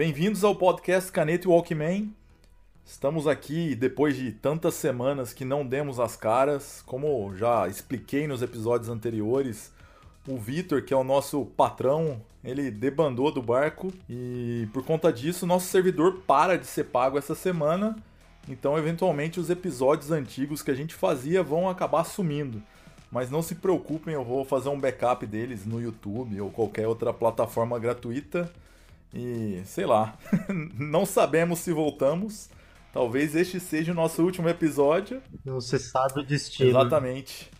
Bem-vindos ao podcast Caneta e Walkman. Estamos aqui depois de tantas semanas que não demos as caras. Como já expliquei nos episódios anteriores, o Vitor, que é o nosso patrão, ele debandou do barco e por conta disso nosso servidor para de ser pago essa semana. Então, eventualmente, os episódios antigos que a gente fazia vão acabar sumindo. Mas não se preocupem, eu vou fazer um backup deles no YouTube ou qualquer outra plataforma gratuita. E sei lá, não sabemos se voltamos. Talvez este seja o nosso último episódio. Não se sabe o destino. Exatamente.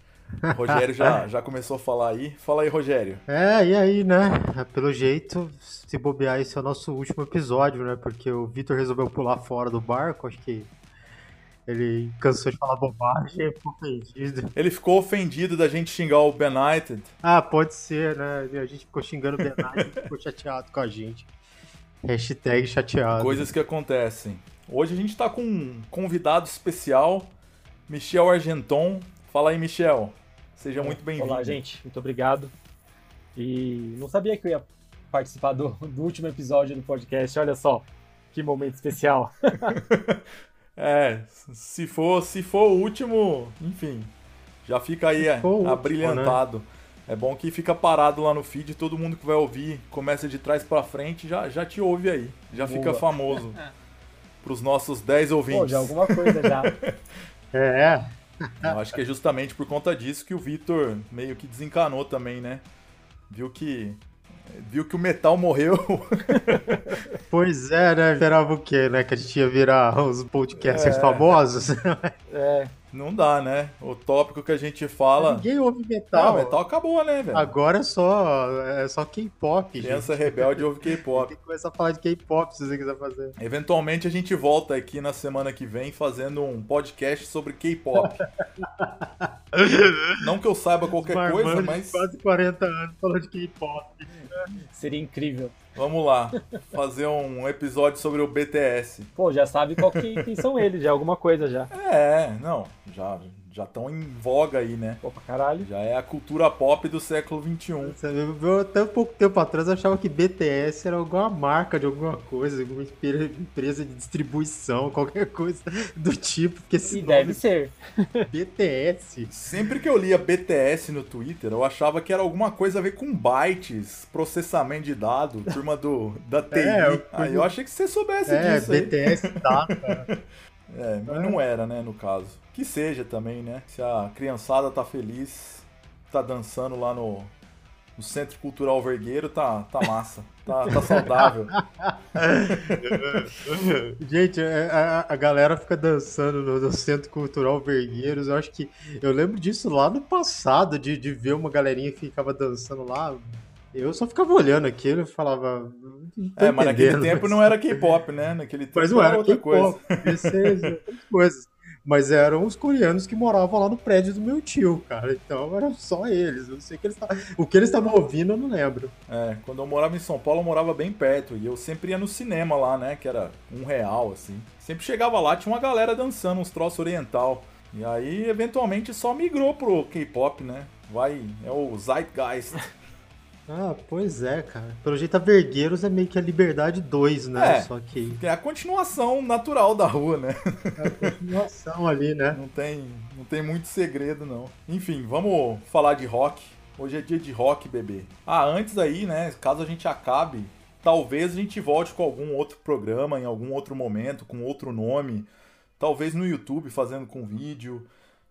O Rogério já, já começou a falar aí. Fala aí, Rogério. É, e aí, né? Pelo jeito, se bobear, esse é o nosso último episódio, né? Porque o Vitor resolveu pular fora do barco. Acho que ele cansou de falar bobagem e ficou ofendido. Ele ficou ofendido da gente xingar o Ben United. Ah, pode ser, né? A gente ficou xingando o Ben United e ficou chateado com a gente. Hashtag chateado. Coisas que acontecem. Hoje a gente tá com um convidado especial, Michel Argenton. Fala aí, Michel. Seja muito bem-vindo. Olá, gente. Muito obrigado. E não sabia que eu ia participar do, do último episódio do podcast. Olha só, que momento especial. é, se for, se for o último, enfim, já fica aí é, abrilhantado. Último, né? É bom que fica parado lá no feed, todo mundo que vai ouvir começa de trás para frente, já, já te ouve aí, já Boa. fica famoso para os nossos 10 ouvintes. Pô, já alguma coisa já. é. Eu acho que é justamente por conta disso que o Vitor meio que desencanou também, né? Viu que viu que o metal morreu. pois é, né? Esperava o quê, né? Que a gente ia virar os podcasters é. famosos. é. Não dá, né? O tópico que a gente fala. Ninguém ouve metal. Não, metal acabou, né, velho? Agora é só, é só K-pop. Criança rebelde ouve K-pop. Tem que começar a falar de K-pop se você quiser fazer. Eventualmente a gente volta aqui na semana que vem fazendo um podcast sobre K-pop. Não que eu saiba qualquer coisa, mas. quase 40 anos falando de K-pop. Seria incrível. Vamos lá, fazer um episódio sobre o BTS. Pô, já sabe qual que, quem são eles, já alguma coisa já. É, não, já já estão em voga aí, né? Pô, pra caralho. Já é a cultura pop do século XXI. Eu, até um pouco tempo atrás eu achava que BTS era alguma marca de alguma coisa, alguma empresa de distribuição, qualquer coisa do tipo. Porque esse e deve ser. BTS. Sempre que eu lia BTS no Twitter, eu achava que era alguma coisa a ver com bytes, processamento de dados, turma do, da TI. É, eu, aí eu achei que você soubesse é, disso. É, BTS data. É, mas não era, né, no caso. Que seja também, né? Se a criançada tá feliz, tá dançando lá no, no Centro Cultural Vergueiro, tá, tá massa. Tá, tá saudável. Gente, é, a, a, galera fica dançando no, no, Centro Cultural Vergueiros. Eu acho que. Eu lembro disso lá no passado, de, de ver uma galerinha que ficava dançando lá. Eu só ficava olhando aquilo e falava. É, mas naquele tempo não era K-pop, né? Naquele tempo mas não era, era outra coisa. coisas. Mas eram os coreanos que moravam lá no prédio do meu tio, cara. Então eram só eles. Eu não sei o que eles O que eles estavam ouvindo, eu não lembro. É, quando eu morava em São Paulo, eu morava bem perto. E eu sempre ia no cinema lá, né? Que era um real, assim. Sempre chegava lá, tinha uma galera dançando uns troços oriental. E aí, eventualmente, só migrou pro K-pop, né? Vai, é o Zeitgeist. Ah, pois é, cara. Pelo jeito a Vergueiros é meio que a Liberdade 2, né? É, Só que. É a continuação natural da rua, né? É a continuação ali, né? Não tem, não tem muito segredo, não. Enfim, vamos falar de rock. Hoje é dia de rock, bebê. Ah, antes aí, né? Caso a gente acabe, talvez a gente volte com algum outro programa em algum outro momento, com outro nome. Talvez no YouTube fazendo com vídeo.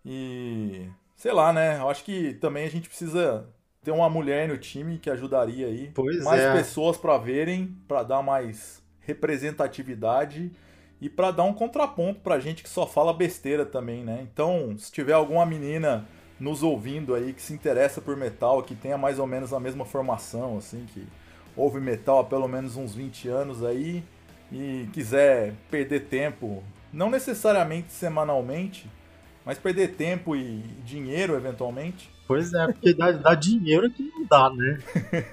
E. Sei lá, né? Eu acho que também a gente precisa ter uma mulher no time que ajudaria aí. Pois mais é. pessoas para verem, para dar mais representatividade e para dar um contraponto pra gente que só fala besteira também, né? Então, se tiver alguma menina nos ouvindo aí que se interessa por metal, que tenha mais ou menos a mesma formação, assim, que ouve metal há pelo menos uns 20 anos aí e quiser perder tempo, não necessariamente semanalmente, mas perder tempo e dinheiro eventualmente, Pois é, porque dá, dá dinheiro que não dá, né?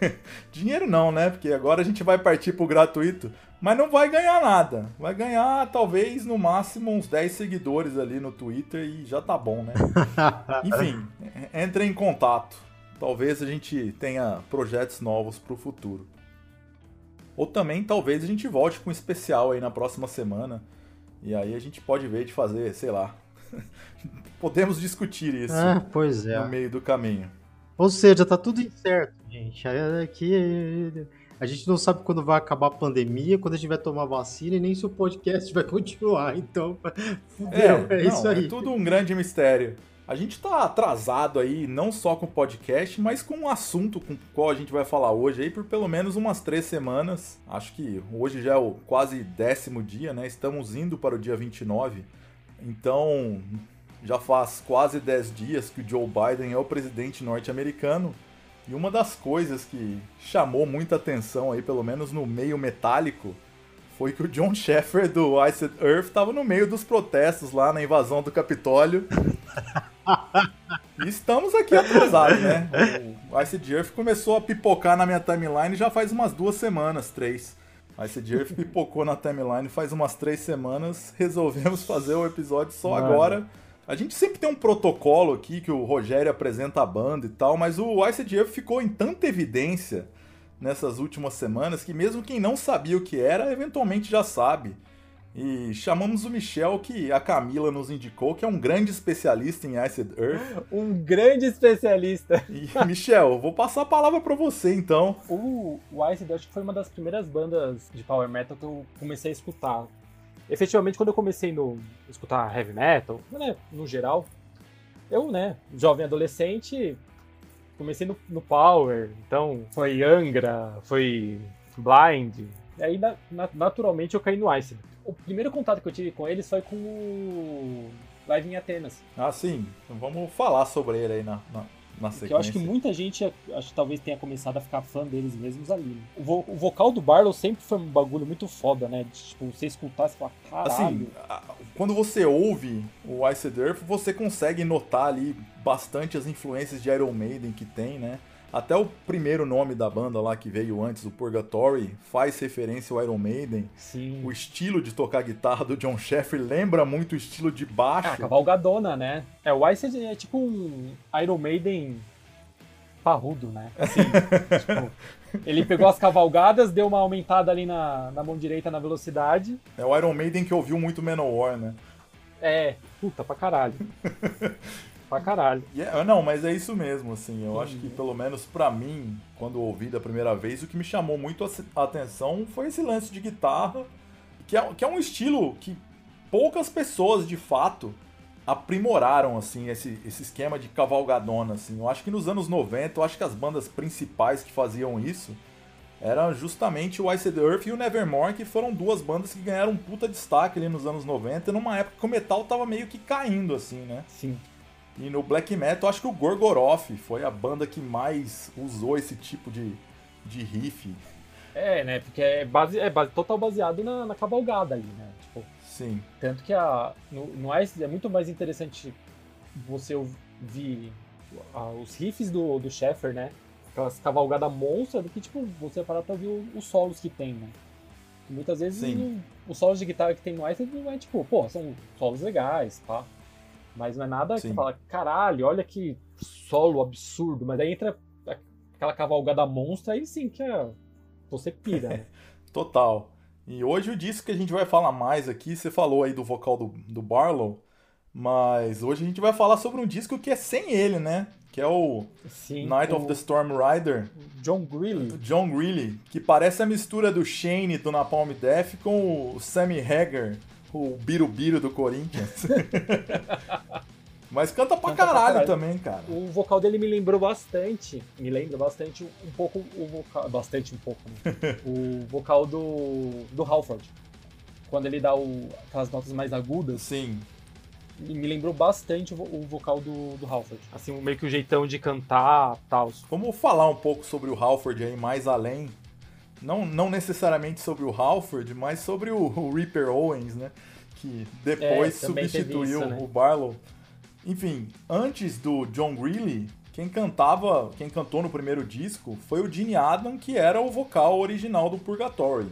dinheiro não, né? Porque agora a gente vai partir pro gratuito, mas não vai ganhar nada. Vai ganhar talvez no máximo uns 10 seguidores ali no Twitter e já tá bom, né? Enfim, entre em contato. Talvez a gente tenha projetos novos pro futuro. Ou também talvez a gente volte com um especial aí na próxima semana. E aí a gente pode ver de fazer, sei lá. Podemos discutir isso Ah, pois é. no meio do caminho. Ou seja, tá tudo incerto, gente. Aqui a gente não sabe quando vai acabar a pandemia, quando a gente vai tomar vacina e nem se o podcast vai continuar. Então, fudeu, é, não, isso aí. É tudo um grande mistério. A gente tá atrasado aí, não só com o podcast, mas com o assunto com o qual a gente vai falar hoje aí por pelo menos umas três semanas. Acho que hoje já é o quase décimo dia, né? Estamos indo para o dia 29. Então, já faz quase 10 dias que o Joe Biden é o presidente norte-americano. E uma das coisas que chamou muita atenção aí, pelo menos no meio metálico, foi que o John Sheffer do Iced Earth estava no meio dos protestos lá na invasão do Capitólio. e estamos aqui atrasados, né? O Iced Earth começou a pipocar na minha timeline já faz umas duas semanas, três. Iced Earth pipocou na timeline faz umas três semanas. Resolvemos fazer o episódio só Mano. agora. A gente sempre tem um protocolo aqui que o Rogério apresenta a banda e tal, mas o Iced Earth ficou em tanta evidência nessas últimas semanas que mesmo quem não sabia o que era, eventualmente já sabe. E chamamos o Michel, que a Camila nos indicou, que é um grande especialista em Acid Earth. Um grande especialista. E, Michel, vou passar a palavra pra você então. O, o Ice acho que foi uma das primeiras bandas de power metal que eu comecei a escutar. Efetivamente, quando eu comecei no a escutar heavy metal, né, no geral, eu, né, jovem adolescente, comecei no, no power, então foi Angra, foi Blind, e aí na- na- naturalmente eu caí no Ice. O primeiro contato que eu tive com eles foi com o Live em Atenas. Ah, sim, então vamos falar sobre ele aí na, na, na sequência. Que eu acho que muita gente, acho que talvez tenha começado a ficar fã deles mesmos ali. né? O, vo- o vocal do Barlow sempre foi um bagulho muito foda, né? De, tipo, você escutar e falar, caralho. Assim, quando você ouve o Iced Earth, você consegue notar ali bastante as influências de Iron Maiden que tem, né? Até o primeiro nome da banda lá que veio antes, o Purgatory, faz referência ao Iron Maiden. Sim. O estilo de tocar guitarra do John Sheffer lembra muito o estilo de baixo. Ah, cavalgadona, né? É, o Ice é tipo um Iron Maiden parrudo, né? Assim, tipo, ele pegou as cavalgadas, deu uma aumentada ali na, na mão direita na velocidade. É o Iron Maiden que ouviu muito Manowar, né? É, puta, pra caralho. pra caralho. E é- não, mas é isso mesmo, assim. Eu Sim. acho que, pelo menos pra mim, quando ouvi da primeira vez, o que me chamou muito a atenção foi esse lance de guitarra, que é, que é um estilo que poucas pessoas, de fato, aprimoraram, assim, esse, esse esquema de cavalgadona, assim. Eu acho que nos anos 90, eu acho que as bandas principais que faziam isso eram justamente o Iced Earth e o Nevermore, que foram duas bandas que ganharam um puta destaque ali nos anos 90, numa época que o metal tava meio que caindo, assim, né? Sim. E no black metal, acho que o Gorgoroth foi a banda que mais usou esse tipo de, de riff. É, né? Porque é, base, é base, total baseado na, na cavalgada ali, né? Tipo, Sim, Tanto que a, no, no Ice é muito mais interessante você ouvir ah, os riffs do, do Sheffer, né? Aquelas cavalgadas monstras, do que tipo, você parar pra ouvir os solos que tem, né? E muitas vezes os solos de guitarra que tem no Ice não é tipo, pô, são solos legais, pá. Mas não é nada que Sim. você fala, caralho, olha que solo absurdo. Mas aí entra aquela cavalgada monstra, aí sim que é, você pira, né? total. E hoje o disco que a gente vai falar mais aqui, você falou aí do vocal do, do Barlow, mas hoje a gente vai falar sobre um disco que é sem ele, né? Que é o Sim, Night o of the Storm Rider, John Greeley. John Greeley, que parece a mistura do Shane do Napalm Death com o Sammy Hagar, o Birubiru do Corinthians. mas canta pra Canta pra caralho caralho. também, cara. O vocal dele me lembrou bastante, me lembra bastante um pouco o vocal, bastante um pouco, né? o vocal do do Halford. Quando ele dá o, aquelas notas mais agudas, Sim, e me lembrou bastante o, o vocal do, do Halford. Assim, meio que o jeitão de cantar, tal. Vamos falar um pouco sobre o Halford aí mais além. Não, não necessariamente sobre o Halford, mas sobre o, o Reaper Owens, né? Que depois É, substituiu isso, né? o Barlow. Enfim, antes do John Greeley, quem cantava, quem cantou no primeiro disco foi o Gene Adam, que era o vocal original do Purgatory.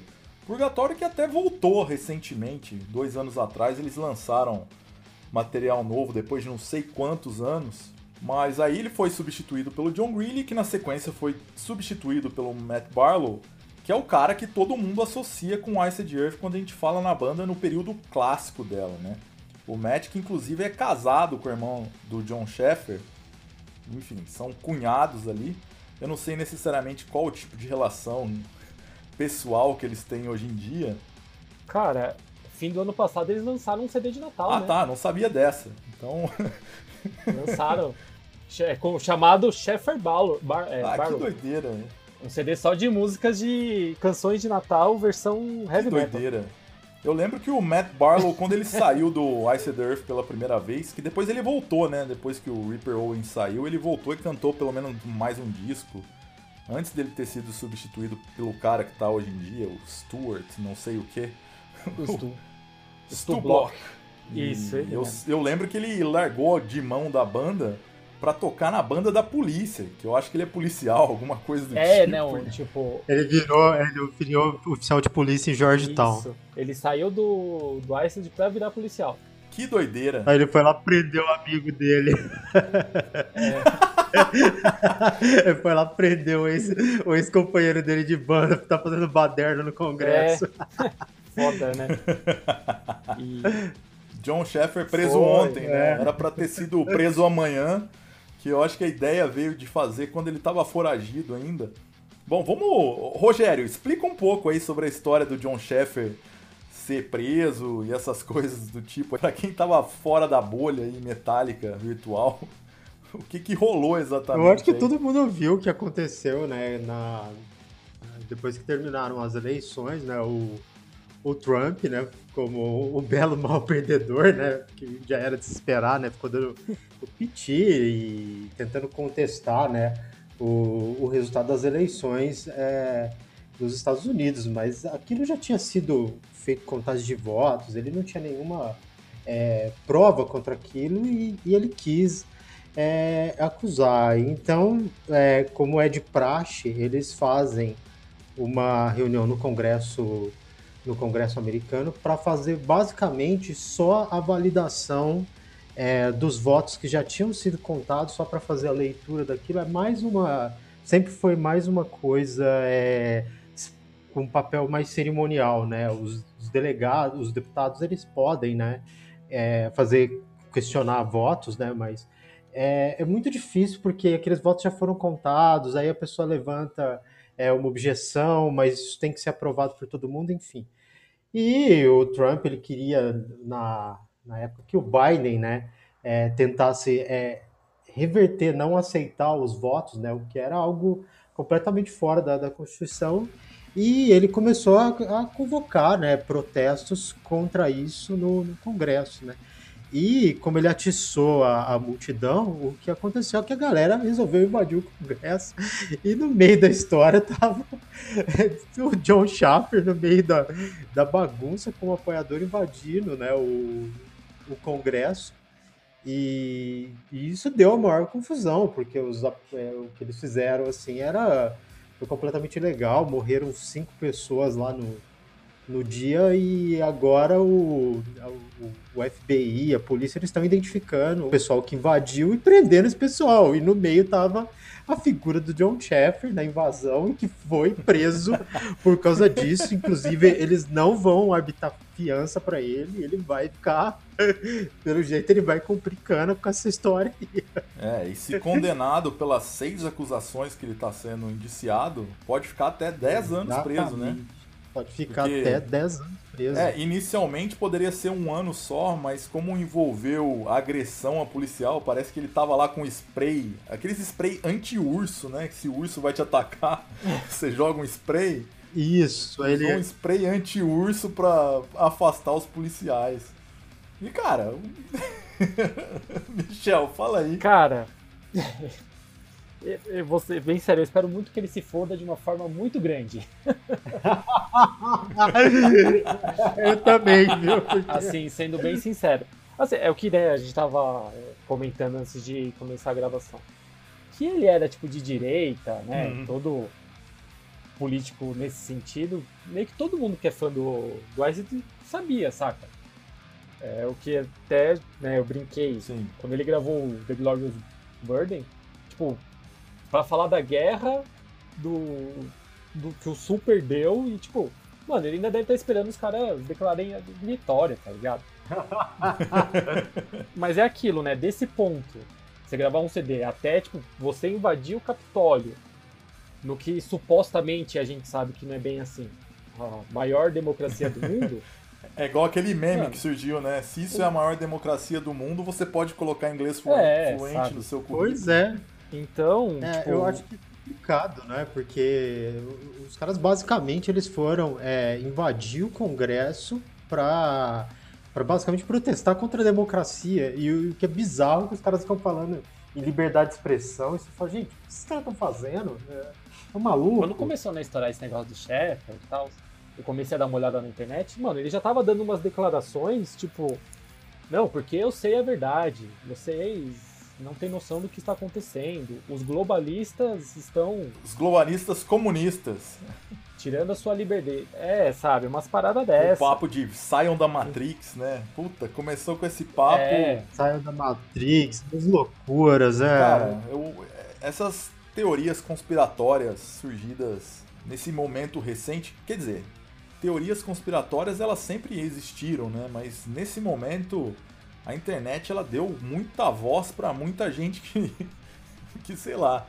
Purgatory que até voltou recentemente, dois anos atrás, eles lançaram material novo depois de não sei quantos anos. Mas aí ele foi substituído pelo John Greeley, que na sequência foi substituído pelo Matt Barlow. Que é o cara que todo mundo associa com Ice the Earth quando a gente fala na banda no período clássico dela, né? O Matt, que inclusive é casado com o irmão do John Sheffer, enfim, são cunhados ali. Eu não sei necessariamente qual o tipo de relação pessoal que eles têm hoje em dia. Cara, fim do ano passado eles lançaram um CD de Natal, ah, né? tá, não sabia dessa. Então. Lançaram. chamado Sheffer Barlow. Bar, é, ah, Barlow. que doideira, né? Um CD só de músicas de canções de Natal, versão heavy que metal. doideira. Eu lembro que o Matt Barlow, quando ele saiu do Ice the Earth pela primeira vez, que depois ele voltou, né? Depois que o Reaper Owens saiu, ele voltou e cantou pelo menos mais um disco. Antes dele ter sido substituído pelo cara que tá hoje em dia, o Stuart, não sei o que. O Stu. Stu Block. Isso, ele eu, eu lembro que ele largou de mão da banda pra tocar na banda da polícia, que eu acho que ele é policial, alguma coisa do É, tipo. né? O, tipo. Ele virou, ele virou oficial de polícia em Georgetown. Isso. Ele saiu do, do Ice pra virar policial. Que doideira. Aí ele foi lá prender o amigo dele. ele foi lá prender o ex- ex-companheiro dele de banda que tá fazendo baderna no congresso. Foda, né? E, John Sheffer preso Foi, ontem, né? é. Era pra ter sido preso amanhã, que eu acho que a ideia veio de fazer quando ele tava foragido ainda. Bom, vamos. Rogério, explica um pouco aí sobre a história do John Sheffer ser preso e essas coisas do tipo. Pra quem tava fora da bolha aí, metálica, virtual, o que que rolou exatamente? Eu acho que aí? todo mundo viu o que aconteceu, né? Na... Depois que terminaram as eleições, né? O, o Trump, né? Como o belo mal perdedor, né? Que já era de se esperar, né? Ficou dando o piti e tentando contestar, né? O, o resultado das eleições é, dos Estados Unidos. Mas aquilo já tinha sido feito contagem de votos, ele não tinha nenhuma é, prova contra aquilo e, e ele quis é, acusar. Então, é, como é de praxe, eles fazem uma reunião no Congresso no Congresso americano para fazer basicamente só a validação é, dos votos que já tinham sido contados, só para fazer a leitura daquilo. É mais uma, sempre foi mais uma coisa é, com um papel mais cerimonial, né? Os, os delegados, os deputados, eles podem, né, é, fazer questionar votos, né? Mas é, é muito difícil porque aqueles votos já foram contados, aí a pessoa levanta é, uma objeção, mas isso tem que ser aprovado por todo mundo, enfim. E o Trump ele queria na, na época que o Biden, né, é, tentasse é, reverter, não aceitar os votos, né, o que era algo completamente fora da, da Constituição. E ele começou a, a convocar, né, protestos contra isso no, no Congresso, né. E como ele atiçou a, a, multidão, o que aconteceu é que a galera resolveu invadir o Congresso. E no meio da história tava o John Schaffer no meio da, da bagunça com o apoiador invadindo né, o, o Congresso. E, e, isso deu a maior confusão, porque os, é, o que eles fizeram assim era foi completamente ilegal. Morreram cinco pessoas lá no, no dia e agora o, o, o, FBI, a polícia, eles estão identificando o pessoal que invadiu e prendendo esse pessoal. E no meio tava a figura do John Sheffer na invasão e que foi preso por causa disso. Inclusive, eles não vão habitar fiança para ele, ele vai ficar, pelo jeito, ele vai cumprir cana com essa história aí. É, e se condenado pelas seis acusações que ele está sendo indiciado, pode ficar até 10 anos Exatamente. preso, né? Pode ficar Porque- até 10 anos preso. É, inicialmente poderia ser um ano só, mas como envolveu agressão a policial, parece que ele tava lá com spray, aqueles spray anti-urso, né? Que se o urso vai te atacar, você joga um spray. Isso, aí Usou um ele. spray anti-urso pra afastar os policiais. E cara, Michel, fala aí. Cara, eu- eu vou ser bem sério, eu espero muito que ele se foda de uma forma muito grande. eu também, viu? Porque- Assim, sendo bem sincero. Assim, é o que né, a gente tava é, comentando antes de começar a gravação. Que ele era tipo de direita, né? Uhum. Todo político nesse sentido. Meio que todo mundo que é fã do, do Isaac sabia, saca? É o que até né, eu brinquei Sim. quando ele gravou The Glorious Burden, tipo, pra falar da guerra do do, que o Sul perdeu e, tipo, mano, ele ainda deve estar esperando os caras declararem a vitória, tá ligado? Mas é aquilo, né? Desse ponto, você gravar um CD até, tipo, você invadir o Capitólio, no que supostamente a gente sabe que não é bem assim, a maior democracia do mundo. É igual aquele meme Mano, que surgiu, né? Se isso é a maior democracia do mundo, você pode colocar inglês fluente, é, fluente no seu currículo. Pois é. Então, é, tipo... eu acho que é complicado, né? Porque os caras basicamente eles foram é, invadir o Congresso para para basicamente protestar contra a democracia. E o que é bizarro é que os caras ficam falando em liberdade de expressão. E você fala, gente, o que esses caras estão fazendo? É, é maluco. Quando começou a né, estourar esse negócio do chefe e tal, eu comecei a dar uma olhada na internet, mano, ele já tava dando umas declarações, tipo, não, porque eu sei a verdade, vocês não têm noção do que está acontecendo, os globalistas estão... Os globalistas comunistas tirando a sua liberdade. É, sabe, umas paradas dessas. O papo de saiam da Matrix, né? Puta, começou com esse papo. É. Saiam da Matrix, das loucuras, é. Cara, eu, essas teorias conspiratórias surgidas nesse momento recente, quer dizer, teorias conspiratórias elas sempre existiram, né? Mas nesse momento a internet ela deu muita voz para muita gente que, que sei lá,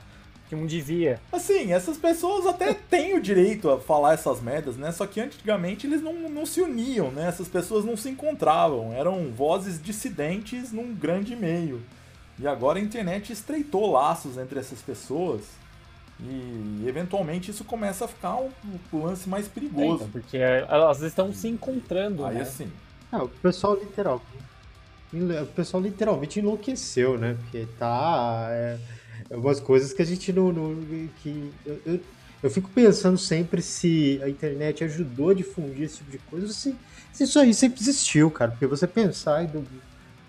que não devia. Assim, essas pessoas até têm o direito a falar essas merdas, né? Só que antigamente eles não, não se uniam, né? Essas pessoas não se encontravam, eram vozes dissidentes num grande meio. E agora a internet estreitou laços entre essas pessoas. E eventualmente isso começa a ficar um, um lance mais perigoso. É, então, porque elas estão se encontrando. Aí né? assim. Ah, o pessoal literal. O pessoal literalmente enlouqueceu, né? Porque tá. É algumas coisas que a gente não. não que eu, eu, eu, fico pensando sempre se a internet ajudou a difundir esse tipo de coisa, se, se isso aí sempre existiu, cara. Porque você pensar em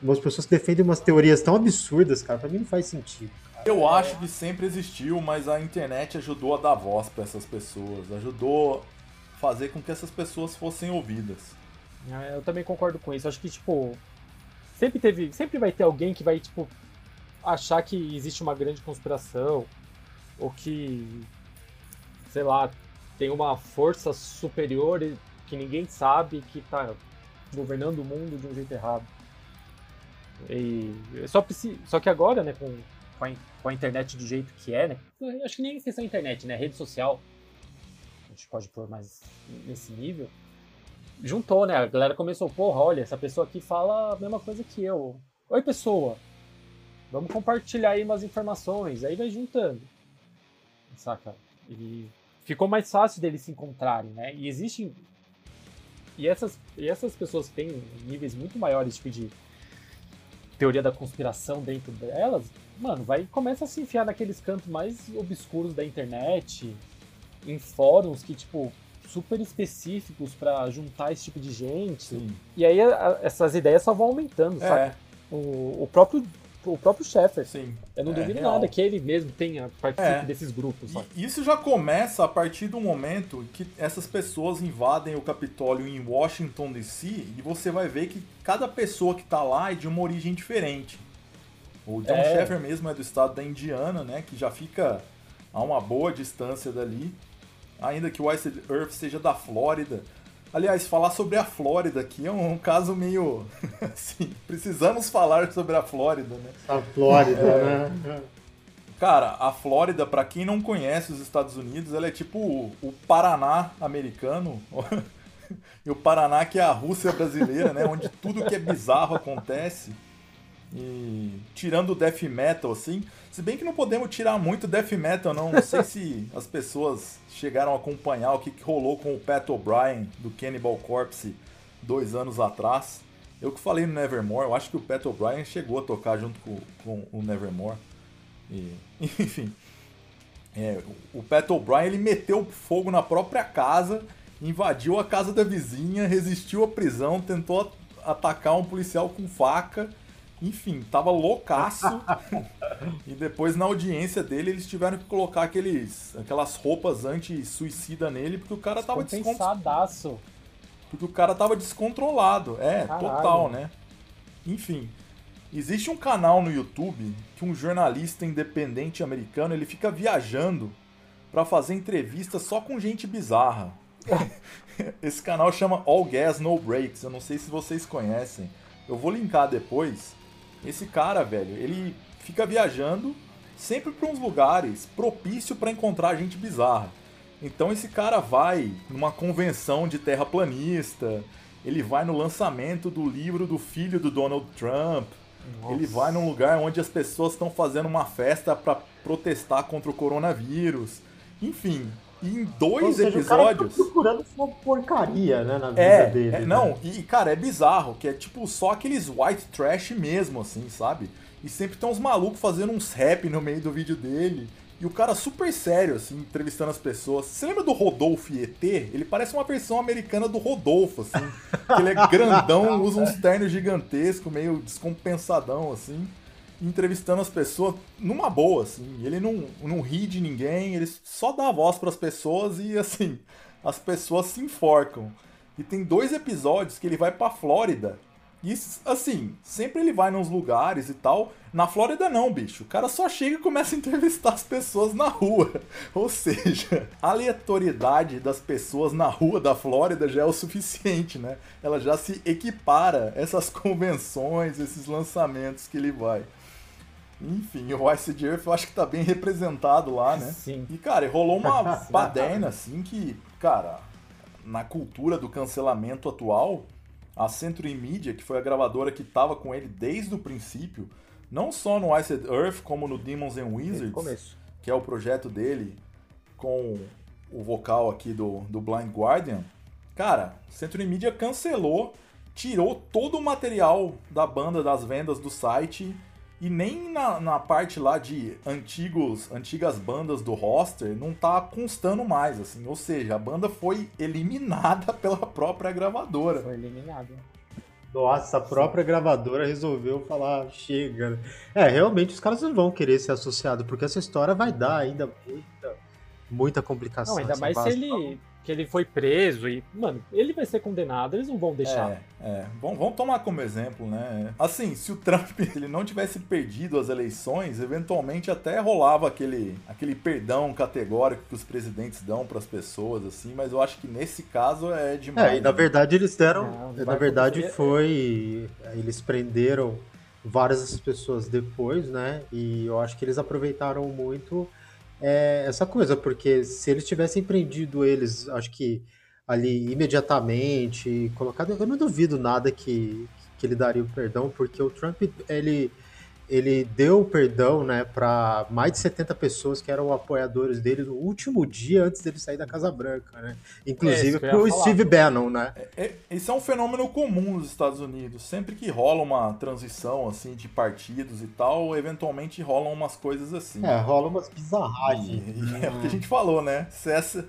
umas pessoas que defendem umas teorias tão absurdas, cara, pra mim não faz sentido. Cara. Eu acho que sempre existiu, mas a internet ajudou a dar voz para essas pessoas, ajudou a fazer com que essas pessoas fossem ouvidas. É, eu também concordo com isso. Acho que, tipo, sempre teve. Sempre vai ter alguém que vai, tipo, achar que existe uma grande conspiração ou que, sei lá, tem uma força superior que ninguém sabe que está governando o mundo de um jeito errado. E só, só que agora, né, com, com a, internet do jeito que é, né, acho que nem questão da internet, né, rede social, a gente pode pôr mais nesse nível, juntou, né, a galera começou, porra, olha, essa pessoa aqui fala a mesma coisa que eu. Oi, pessoa, Vamos compartilhar aí umas informações. Aí vai juntando. Saca? E ficou mais fácil deles se encontrarem, né? E existem. E essas, e essas pessoas têm níveis muito maiores tipo, de teoria da conspiração dentro delas, mano, vai começa a se enfiar naqueles cantos mais obscuros da internet, em fóruns que, tipo, super específicos para juntar esse tipo de gente. Sim. E aí a, essas ideias só vão aumentando, é. sabe? O, o próprio o próprio Sheffer. Sim. Eu não é, duvido real. nada que ele mesmo tenha participado é. desses grupos. E isso já começa a partir do momento que essas pessoas invadem o Capitólio em Washington DC e você vai ver que cada pessoa que tá lá é de uma origem diferente. O John é. Sheffer mesmo é do estado da Indiana, né? Que já fica a uma boa distância dali. Ainda que o Ice Earth seja da Flórida. Aliás, falar sobre a Flórida aqui é um caso meio. assim, precisamos falar sobre a Flórida, né? A Flórida, é... né? Cara, a Flórida, para quem não conhece os Estados Unidos, ela é tipo o Paraná americano. e o Paraná que é a Rússia brasileira, né? Onde tudo que é bizarro acontece. E tirando o death metal, assim. Se bem que não podemos tirar muito death metal, não. Não sei se as pessoas chegaram a acompanhar o que, que rolou com o Pat O'Brien do Cannibal Corpse dois anos atrás. Eu que falei no Nevermore, eu acho que o Pat O'Brien chegou a tocar junto com, com o Nevermore. E, enfim. É, o Pat O'Brien ele meteu fogo na própria casa, invadiu a casa da vizinha, resistiu à prisão, tentou atacar um policial com faca enfim, tava loucaço. e depois na audiência dele eles tiveram que colocar aqueles, aquelas roupas anti-suicida nele porque o cara tava descontrolado. Porque o cara tava descontrolado. É, Caralho. total, né? Enfim, existe um canal no YouTube que um jornalista independente americano, ele fica viajando para fazer entrevista só com gente bizarra. Esse canal chama All Gas No Breaks. Eu não sei se vocês conhecem. Eu vou linkar depois. Esse cara, velho, ele fica viajando sempre para uns lugares propício para encontrar gente bizarra. Então esse cara vai numa convenção de terraplanista, ele vai no lançamento do livro do filho do Donald Trump, Nossa. ele vai num lugar onde as pessoas estão fazendo uma festa para protestar contra o coronavírus. Enfim, em dois seja, episódios. O cara tá procurando uma porcaria, né, na vida é, dele. É, né? Não, e cara, é bizarro, que é tipo só aqueles white trash mesmo, assim, sabe? E sempre tem uns malucos fazendo uns rap no meio do vídeo dele. E o cara super sério, assim, entrevistando as pessoas. Você lembra do Rodolfo ET? Ele parece uma versão americana do Rodolfo, assim. ele é grandão, usa uns ternos gigantescos, meio descompensadão, assim. Entrevistando as pessoas numa boa, assim. Ele não, não ri de ninguém, ele só dá voz para as pessoas e, assim, as pessoas se enforcam. E tem dois episódios que ele vai pra Flórida e assim, sempre ele vai nos lugares e tal. Na Flórida não, bicho. O cara só chega e começa a entrevistar as pessoas na rua. Ou seja, a aleatoriedade das pessoas na rua da Flórida já é o suficiente, né? Ela já se equipara essas convenções, esses lançamentos que ele vai. Enfim, o Ice Earth eu acho que tá bem representado lá, né? Sim. E, cara, rolou uma baderna, assim, que, cara, na cultura do cancelamento atual, a Century Media, que foi a gravadora que estava com ele desde o princípio, não só no Iced Earth, como no Demons and Wizards, que é o projeto dele com o vocal aqui do, do Blind Guardian. Cara, Century Media cancelou, tirou todo o material da banda das vendas do site e nem na, na parte lá de antigos, antigas bandas do roster não tá constando mais, assim. Ou seja, a banda foi eliminada pela própria gravadora. Foi eliminada. Nossa, a própria Sim. gravadora resolveu falar, chega. É, realmente os caras não vão querer ser associados, porque essa história vai dar ainda muita, muita complicação. Não, ainda mais se ele que ele foi preso e, mano, ele vai ser condenado, eles não vão deixar. É, é. Vamos, vamos tomar como exemplo, né? Assim, se o Trump ele não tivesse perdido as eleições, eventualmente até rolava aquele, aquele perdão categórico que os presidentes dão para as pessoas, assim, mas eu acho que nesse caso é demais. É, e na né? verdade eles deram. Não, na verdade acontecer. foi. Eles prenderam várias pessoas depois, né? E eu acho que eles aproveitaram muito é essa coisa, porque se eles tivessem prendido eles, acho que ali imediatamente, colocado, eu não duvido nada que, que ele daria o perdão, porque o Trump, ele ele deu perdão, né, para mais de 70 pessoas que eram apoiadores dele no último dia antes dele sair da Casa Branca, né? Inclusive é, pro Steve Bannon, né? É, é, isso é um fenômeno comum nos Estados Unidos. Sempre que rola uma transição assim de partidos e tal, eventualmente rolam umas coisas assim. É, rola umas bizarragens. E, e é o que a gente falou, né? Se essa,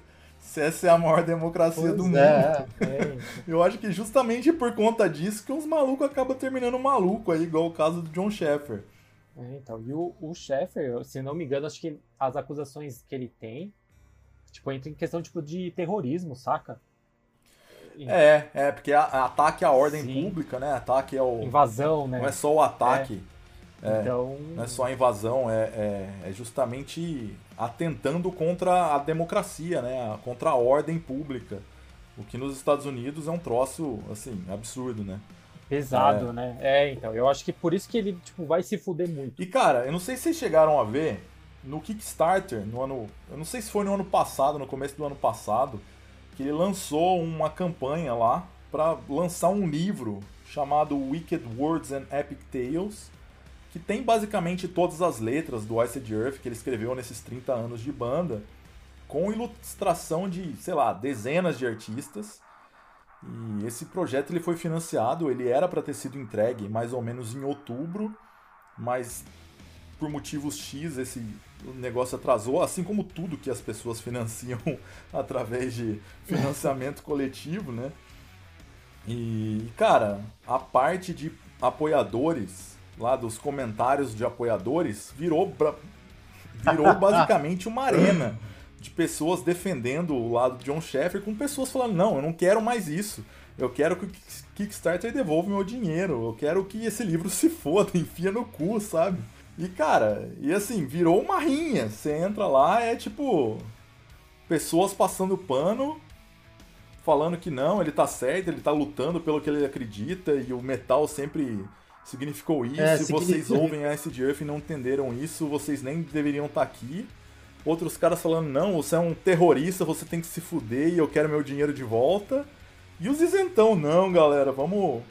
se essa é a maior democracia pois do mundo. É, é. Eu acho que justamente por conta disso que uns malucos acabam terminando maluco aí, igual o caso do John Sheffer. É, então, e o, o Sheffer, se não me engano, acho que as acusações que ele tem, tipo, entra em questão tipo, de terrorismo, saca? É, é, porque a, ataque à ordem Sim. pública, né? Ataque ao. Invasão, né? Não é só o ataque. É. então... Não é só a invasão, é, é, é, justamente atentando contra a democracia, né? Contra a ordem pública. O que nos Estados Unidos é um troço, assim, absurdo, né? Pesado, é. né? É, então, eu acho que por isso que ele, tipo, vai se fuder muito. E, cara, eu não sei se vocês chegaram a ver no Kickstarter, no ano... Eu não sei se foi no ano passado, no começo do ano passado, que ele lançou uma campanha lá para lançar um livro chamado Wicked Words and Epic Tales, que tem basicamente todas as letras do Iced Earth que ele escreveu nesses 30 anos de banda, com ilustração de, sei lá, dezenas de artistas. E esse projeto ele foi financiado, ele era para ter sido entregue mais ou menos em outubro, mas por motivos X esse negócio atrasou, assim como tudo que as pessoas financiam através de financiamento coletivo, né? E, cara, a parte de apoiadores lá dos comentários de apoiadores virou, virou basicamente uma arena de pessoas defendendo o lado de John Sheffer com pessoas falando: não, eu não quero mais isso. Eu quero que o Kickstarter devolva meu dinheiro. Eu quero que esse livro se foda, enfia no cu, sabe? E cara, e assim, virou uma rinha. Você entra lá, é tipo. pessoas passando pano, falando que não, ele tá certo, ele tá lutando pelo que ele acredita e o metal sempre significou isso. É, Se vocês ouvem a Acid Earth e não entenderam isso, vocês nem deveriam estar aqui. Outros caras falando, não, você é um terrorista, você tem que se fuder e eu quero meu dinheiro de volta. E os isentão, não, galera, vamos,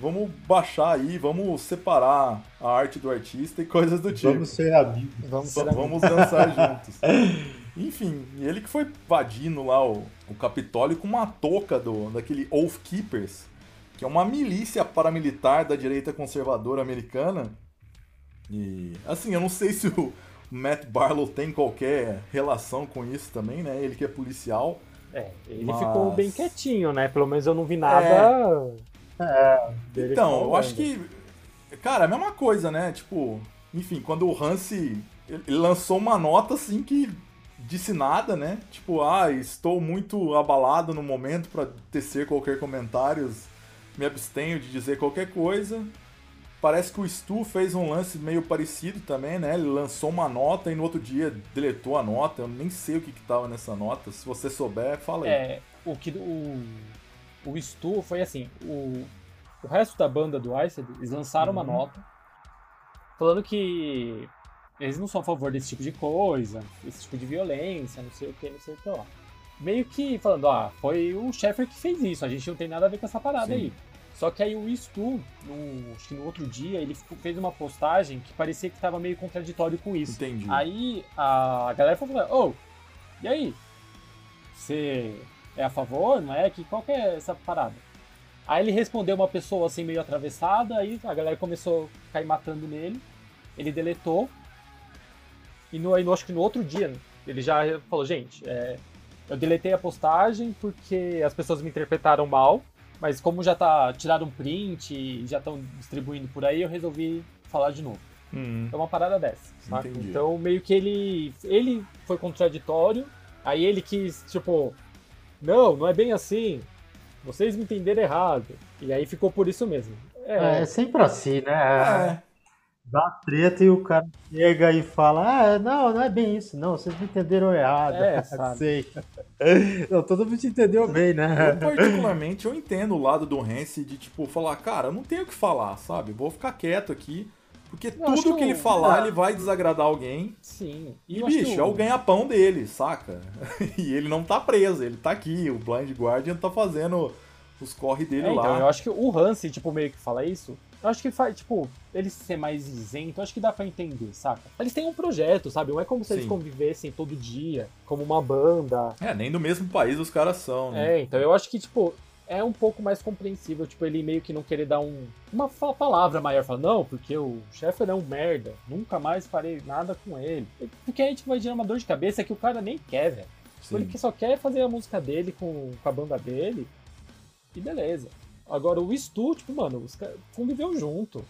vamos baixar aí, vamos separar a arte do artista e coisas do tipo. Vamos ser amigos. Vamos Va- ser amigos. Vamos dançar juntos. Enfim, e ele que foi invadindo lá o, o Capitólio com uma touca do, daquele Oath Keepers, que é uma milícia paramilitar da direita conservadora americana. E, assim, eu não sei se o Matt Barlow tem qualquer relação com isso também, né? Ele que é policial. É, ele Mas- ficou bem quietinho, né? Pelo menos eu não vi nada. dele Então, eu acho que. Cara, é a mesma coisa, né? Tipo, enfim, quando o Hansi lançou uma nota assim que disse nada, né? Tipo, ah, estou muito abalado no momento para tecer qualquer comentários, me abstenho de dizer qualquer coisa. Parece que o Stu fez um lance meio parecido também, né? Ele lançou uma nota e no outro dia deletou a nota. Eu nem sei o que, que tava nessa nota. Se você souber, fala aí. É, o que o, o Stu foi assim, o, o resto da banda do Iced, eles lançaram uma Uhum. nota falando que eles não são a favor desse tipo de coisa, esse tipo de violência, não sei o que, não sei o que lá. Meio que falando, ah, foi o Sheffer que fez isso, a gente não tem nada a ver com essa parada Sim. aí. Só que aí o Stu, no, acho que no outro dia, ele fez uma postagem que parecia que tava meio contraditório com isso. Entendi. Aí a galera falou, ô, e aí? Você é a favor, não é? Que, qual que é essa parada? Aí ele respondeu uma pessoa assim meio atravessada, aí a galera começou a cair matando nele. Ele deletou. E no, aí, acho que no outro dia ele já falou, gente, é, eu deletei a postagem porque as pessoas me interpretaram mal, mas como já tá tiraram um print e já estão distribuindo por aí, eu resolvi falar de novo. Hum. É uma parada dessa, saca? Entendi. Então meio que ele ele foi contraditório, aí ele quis, tipo, não, não é bem assim. Vocês me entenderam errado. E aí ficou por isso mesmo. É, É, é sempre assim, né? É. Dá treta e o cara chega e fala: Ah, não, não é bem isso, não, vocês me entenderam errado. É, sabe. Sei. Não, todo mundo entendeu bem, né? Eu, particularmente, eu entendo o lado do Hansi de, tipo, falar, cara, eu não tenho o que falar, sabe? Vou ficar quieto aqui, porque acho tudo que que ele o- falar, é. ele vai desagradar alguém. sim. E, eu que bicho, é o ganha-pão dele, saca? e ele não tá preso, ele tá aqui. O Blind Guardian tá fazendo os corre dele É, lá. então, eu acho que o Hansi, tipo, meio que fala isso. Eu acho que faz, tipo, ele ser mais isento, eu acho que dá pra entender, saca? Eles têm um projeto, sabe? Não é como se eles Sim. convivessem todo dia, como uma banda. É, nem do mesmo país os caras são, né? É, então eu acho que, tipo, é um pouco mais compreensível, tipo, ele meio que não querer dar um, uma palavra maior, falar, não, porque o chefe é um merda, nunca mais farei nada com ele. Porque aí, tipo, vai gerar uma dor de cabeça que o cara nem quer, velho. Ele que só quer fazer a música dele com, com a banda dele, e beleza. Agora, o Stu, tipo, mano, os caras conviveu junto,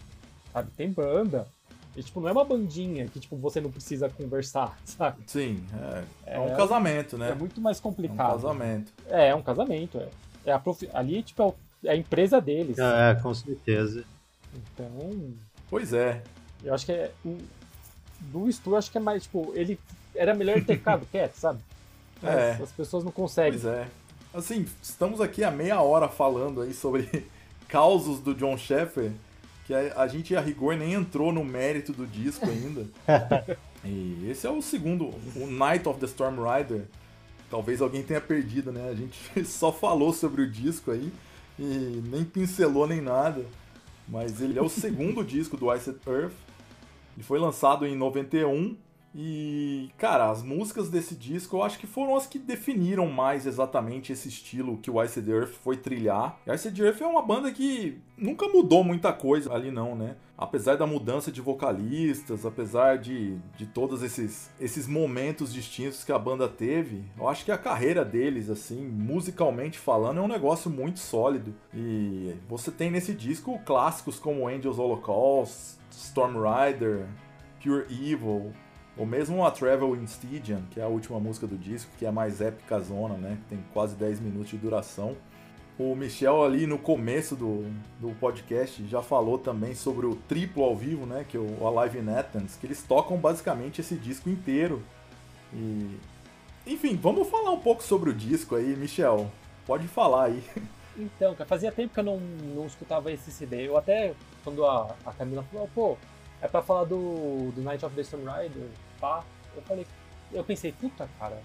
sabe? Tem banda. E, tipo, não é uma bandinha que, tipo, você não precisa conversar, sabe? Sim, é, é um É- casamento, né? É muito mais É um complicado. casamento. É, é um casamento, é. é a profi... Ali, tipo, é, o- é a empresa deles. É, com certeza. Então, Pois é. eu acho que é. O... Do Stu, eu acho que é mais, tipo, ele. Era melhor ter ficado quieto, sabe? Mas É. As pessoas não conseguem. Pois é. Assim, estamos aqui há meia hora falando aí sobre causos do John Sheffer, que a, a gente a rigor nem entrou no mérito do disco ainda. e esse é o segundo, o Night of the Storm Rider. Talvez alguém tenha perdido, né? A gente só falou sobre o disco aí e nem pincelou nem nada. Mas ele é o segundo disco do Iced Earth. Ele foi lançado em 91 e, cara, as músicas desse disco eu acho que foram as que definiram mais exatamente esse estilo que o Iced Earth foi trilhar. E Iced Earth é uma banda que nunca mudou muita coisa ali não, né? Apesar da mudança de vocalistas, apesar de, de todos esses, esses momentos distintos que a banda teve, eu acho que a carreira deles, assim, musicalmente falando, é um negócio muito sólido. E você tem nesse disco clássicos como Angels Holocaust, Storm Rider, Pure Evil, ou mesmo a Travel in Stygian, que é a última música do disco, que é a mais épica zona, né? Tem quase 10 minutos de duração. O Michel ali no começo do, do podcast já falou também sobre o triplo ao vivo, né? Que é o Alive in Athens, que eles tocam basicamente esse disco inteiro. E Enfim, vamos falar um pouco sobre o disco aí, Michel. Pode falar aí. Então, cara, fazia tempo que eu não, não escutava esse CD. Eu até, quando a, a Camila falou, pô, é pra falar do, do Night of the Storm Rider, pá, eu falei, eu pensei, puta, cara,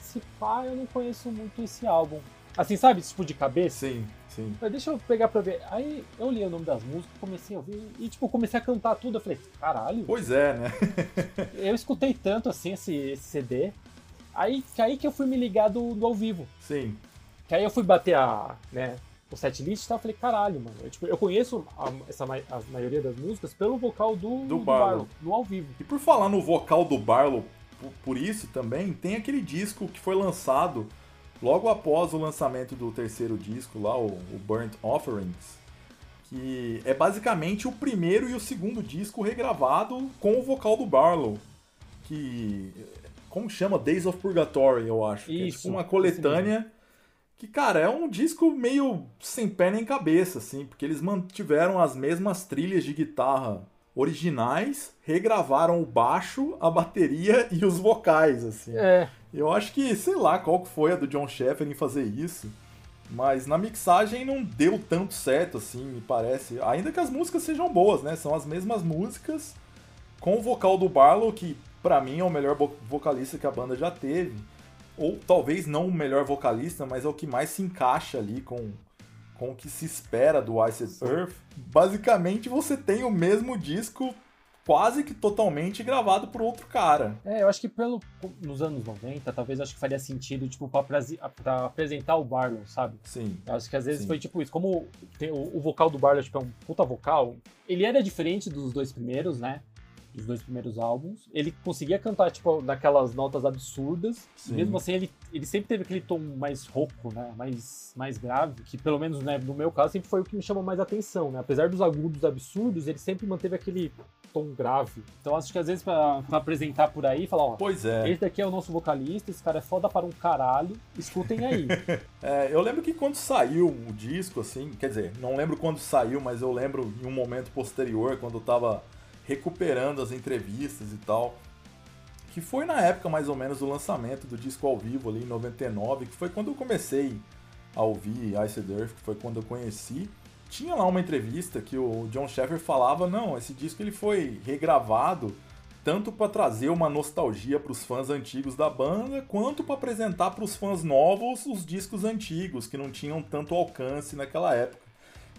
se pá, eu não conheço muito esse álbum. Assim, sabe, tipo de cabeça? Sim, sim. Falei, deixa eu pegar pra ver. Aí eu li o nome das músicas, comecei a ouvir e, tipo, comecei a cantar tudo. Eu falei, caralho. Pois é, né? eu escutei tanto assim esse, esse CD. Aí, que aí que eu fui me ligar do, do ao vivo. Sim. Que aí eu fui bater a, né, o setlist e tal, eu falei, caralho, mano. Eu, tipo, eu conheço a, essa, a maioria das músicas pelo vocal do, do, do Barlow. Barlow, no ao vivo. E por falar no vocal do Barlow, por, por isso também, tem aquele disco que foi lançado logo após o lançamento do terceiro disco lá, o, o Burnt Offerings, que é basicamente o primeiro e o segundo disco regravado com o vocal do Barlow, que como chama Days of Purgatory, eu acho, Isso, que é tipo uma coletânea que, cara, é um disco meio sem pé nem cabeça, assim, porque eles mantiveram as mesmas trilhas de guitarra originais, regravaram o baixo, a bateria e os vocais, assim. É. Eu acho que, sei lá, qual que foi a do John Sheffer em fazer isso. Mas na mixagem não deu tanto certo, assim, me parece. Ainda que as músicas sejam boas, né? São as mesmas músicas, com o vocal do Barlow, que para mim é o melhor vocalista que a banda já teve. Ou talvez não o melhor vocalista, mas é o que mais se encaixa ali com, com o que se espera do Iced Earth. Basicamente você tem o mesmo disco quase que totalmente gravado por outro cara. É, eu acho que pelo nos anos 90, talvez acho que faria sentido, tipo, pra, pra apresentar o Barlow, sabe? Sim. Eu acho que às vezes sim. foi tipo isso. Como tem, o, o, vocal do Barlow tipo, é um puta vocal, ele era diferente dos dois primeiros, né? Dos dois primeiros álbuns. Ele conseguia cantar, tipo, naquelas notas absurdas. Mesmo assim, ele, ele sempre teve aquele tom mais rouco, né? Mais, mais grave. Que, pelo menos, né, no meu caso, sempre foi o que me chamou mais atenção, né? Apesar dos agudos absurdos, ele sempre manteve aquele tom grave. Então acho que às vezes pra, pra apresentar por aí, falar, ó, pois é. esse daqui é o nosso vocalista, esse cara é foda para um caralho, escutem aí. é, eu lembro que quando saiu o disco, assim, quer dizer, não lembro quando saiu, mas eu lembro em um momento posterior, quando eu tava recuperando as entrevistas e tal, que foi na época mais ou menos do lançamento do disco ao vivo ali em 99, que foi quando eu comecei a ouvir Ice Earth, que foi quando eu conheci tinha lá uma entrevista que o John Sheffer falava, não, esse disco ele foi regravado tanto para trazer uma nostalgia para os fãs antigos da banda, quanto para apresentar para os fãs novos os discos antigos que não tinham tanto alcance naquela época.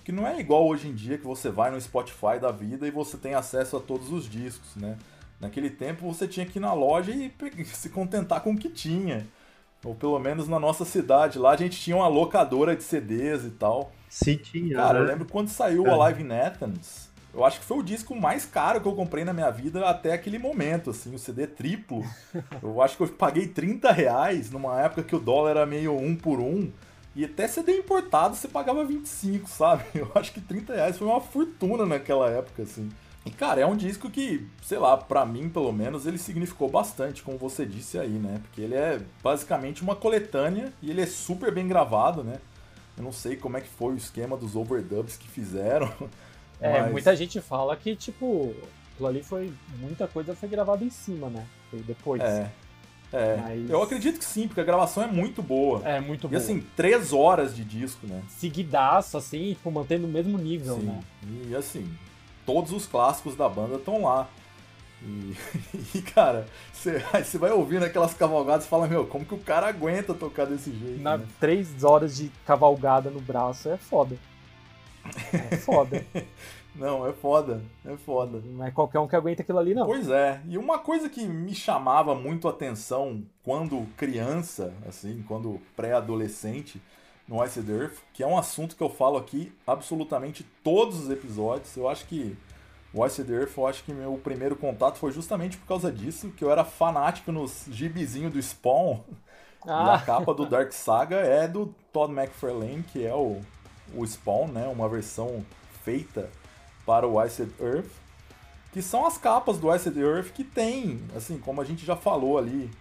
Que não é igual hoje em dia que você vai no Spotify da vida e você tem acesso a todos os discos, né? Naquele tempo você tinha que ir na loja e se contentar com o que tinha. Ou pelo menos na nossa cidade lá a gente tinha uma locadora de CDs e tal. Sim, tinha. Cara, né? eu lembro quando saiu o é. Alive in Athens. Eu acho que foi o disco mais caro que eu comprei na minha vida até aquele momento, assim, o CD triplo. Eu acho que eu paguei 30 reais numa época que o dólar era meio um por um. E até CD importado você pagava 25, sabe? Eu acho que 30 reais foi uma fortuna naquela época, assim. E, cara, é um disco que, sei lá, pra mim, pelo menos, ele significou bastante, como você disse aí, né? Porque ele é basicamente uma coletânea e ele é super bem gravado, né? Eu não sei como é que foi o esquema dos overdubs que fizeram. É, mas... muita gente fala que, tipo, aquilo ali foi. Muita coisa foi gravada em cima, né? Foi depois. É. É, mas... eu acredito que sim, porque a gravação é muito boa. É, muito e, boa. E assim, três horas de disco, né? Seguidaço, assim, tipo, mantendo o mesmo nível, sim. né? E assim, todos os clássicos da banda estão lá. E, e cara, você vai ouvindo aquelas cavalgadas e fala, meu, como que o cara aguenta tocar desse jeito? Na né? três horas de cavalgada no braço é foda. É foda. não, é foda, é foda. Não é qualquer um que aguenta aquilo ali, não. Pois é, e uma coisa que me chamava muito a atenção quando criança, assim, quando pré-adolescente, no Ice Earth, que é um assunto que eu falo aqui absolutamente todos os episódios. Eu acho que o Iced Earth, eu acho que meu primeiro contato foi justamente por causa disso, que eu era fanático nos gibizinhos do Spawn. Ah. E a capa do Dark Saga é do Todd McFarlane, que é o, o Spawn, né? Uma versão feita para o Iced Earth. Que são as capas do Iced Earth que tem, assim, como a gente já falou ali,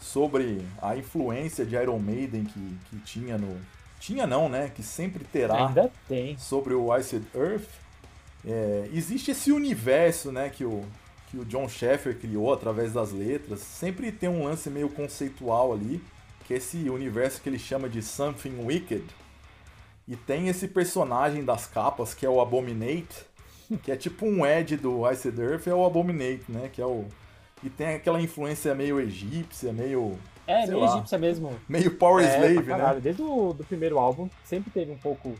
sobre a influência de Iron Maiden que, que tinha no... Tinha não, né? Que sempre terá Ainda tem. sobre o Iced Earth é, existe esse universo, né, que o, que o John Sheffer criou através das letras, sempre tem um lance meio conceitual ali, que é esse universo que ele chama de Something Wicked. E tem esse personagem das capas, que é o Abominate, que é tipo um Ed do Ice Earth, é o Abominate, né? Que é o. E tem aquela influência meio egípcia, meio. É, meio lá, egípcia mesmo. Meio Power é, Slave, né? Desde o do primeiro álbum, sempre teve um pouco